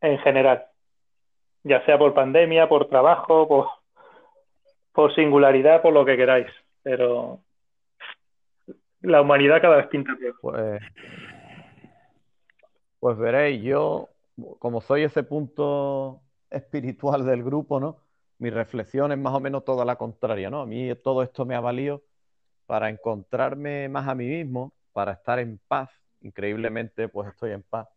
En general. Ya sea por pandemia, por trabajo, por, singularidad, por lo que queráis. Pero la humanidad cada vez pinta peor. Pues, pues veréis, yo, como soy ese punto espiritual del grupo, ¿no? Mi reflexión es más o menos toda la contraria, ¿no? A mí todo esto me ha valido para encontrarme más a mí mismo, para estar en paz. Increíblemente, pues estoy en paz.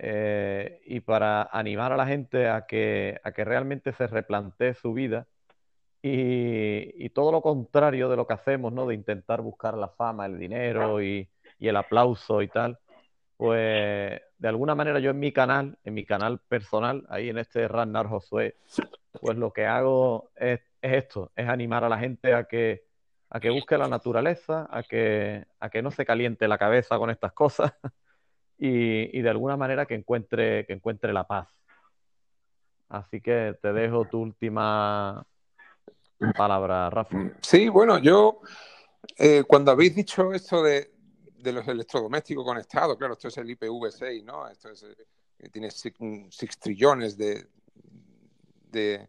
Eh, y para animar a la gente a que, a que realmente se replantee su vida y, y todo lo contrario de lo que hacemos, ¿no? De intentar buscar la fama, el dinero y, y el aplauso y tal. Pues de alguna manera yo en mi canal, en mi canal personal, ahí en este Ragnar Josué, pues lo que hago es, es esto, es animar a la gente a que, a que busque la naturaleza, a que, a que no se caliente la cabeza con estas cosas y, y de alguna manera que encuentre, que encuentre la paz. Así que te dejo tu última palabra, Rafa. Sí, bueno, yo eh, cuando habéis dicho esto de, de los electrodomésticos conectados, claro, esto es el IPv6, ¿no? Esto es, eh, tiene 6 trillones de, de,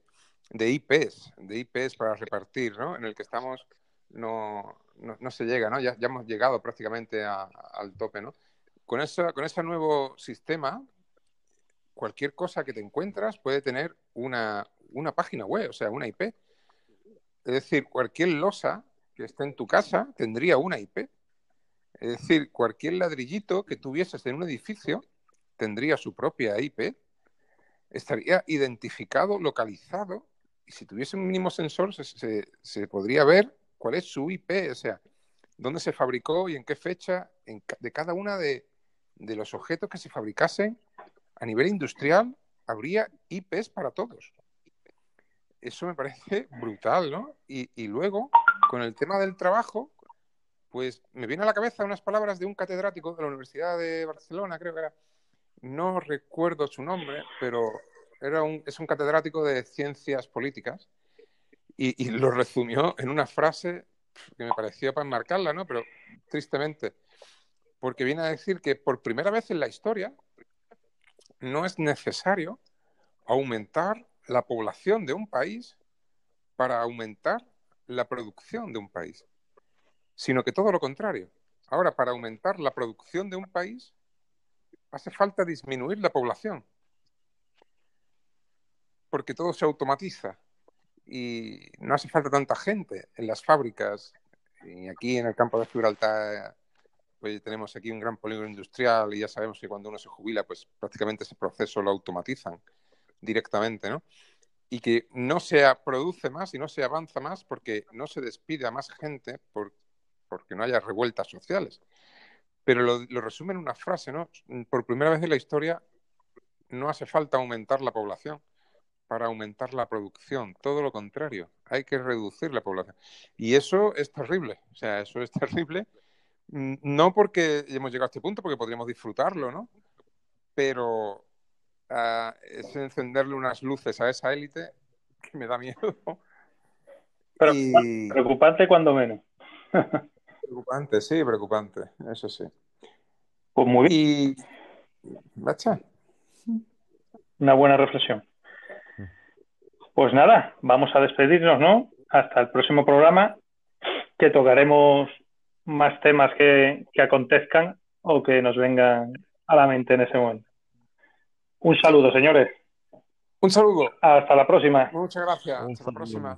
de, IPs, de IPs para repartir, ¿no? En el que estamos, no, no, no se llega, ¿no? Ya, ya, hemos llegado prácticamente a, al tope, ¿no? Con, eso, con ese nuevo sistema, cualquier cosa que te encuentras puede tener una, una página web, o sea, una IP. Es decir, cualquier losa que esté en tu casa tendría una IP. Es decir, cualquier ladrillito que tuvieses en un edificio tendría su propia IP. Estaría identificado, localizado, y si tuviese un mínimo sensor se, se, se podría ver cuál es su IP, o sea, dónde se fabricó y en qué fecha en, de cada una de, de los objetos que se fabricasen a nivel industrial, habría IPs para todos eso me parece brutal, ¿no? Y, y, luego, con el tema del trabajo, pues me viene a la cabeza unas palabras de un catedrático de la Universidad de Barcelona, creo que era, no recuerdo su nombre, pero era un, es un catedrático de ciencias políticas y, y lo resumió en una frase que me pareció para enmarcarla, ¿no? Pero tristemente, porque viene a decir que por primera vez en la historia no es necesario aumentar la población de un país para aumentar la producción de un país, sino que todo lo contrario. Ahora, para aumentar la producción de un país, hace falta disminuir la población, porque todo se automatiza y no hace falta tanta gente en las fábricas. Y aquí en el campo de Gibraltar pues tenemos aquí un gran polígono industrial y ya sabemos que cuando uno se jubila, pues prácticamente ese proceso lo automatizan directamente, ¿no? Y que no se produce más y no se avanza más porque no se despide a más gente por, porque no haya revueltas sociales. Pero lo, lo resume en una frase, ¿no? Por primera vez en la historia no hace falta aumentar la población para aumentar la producción, todo lo contrario, hay que reducir la población. Y eso es terrible, o sea, eso es terrible, no porque hemos llegado a este punto, porque podríamos disfrutarlo, ¿no? Pero Uh, es encenderle unas luces a esa élite que me da miedo. Pero, y... Preocupante cuando menos. preocupante, sí, preocupante, eso sí. Pues muy bien. Y... ¿Bacha? Una buena reflexión. Pues nada, vamos a despedirnos, ¿no? Hasta el próximo programa, que tocaremos más temas que, que acontezcan o que nos vengan a la mente en ese momento. Un saludo, señores. Un saludo. Hasta la próxima. Muchas gracias. Hasta la próxima.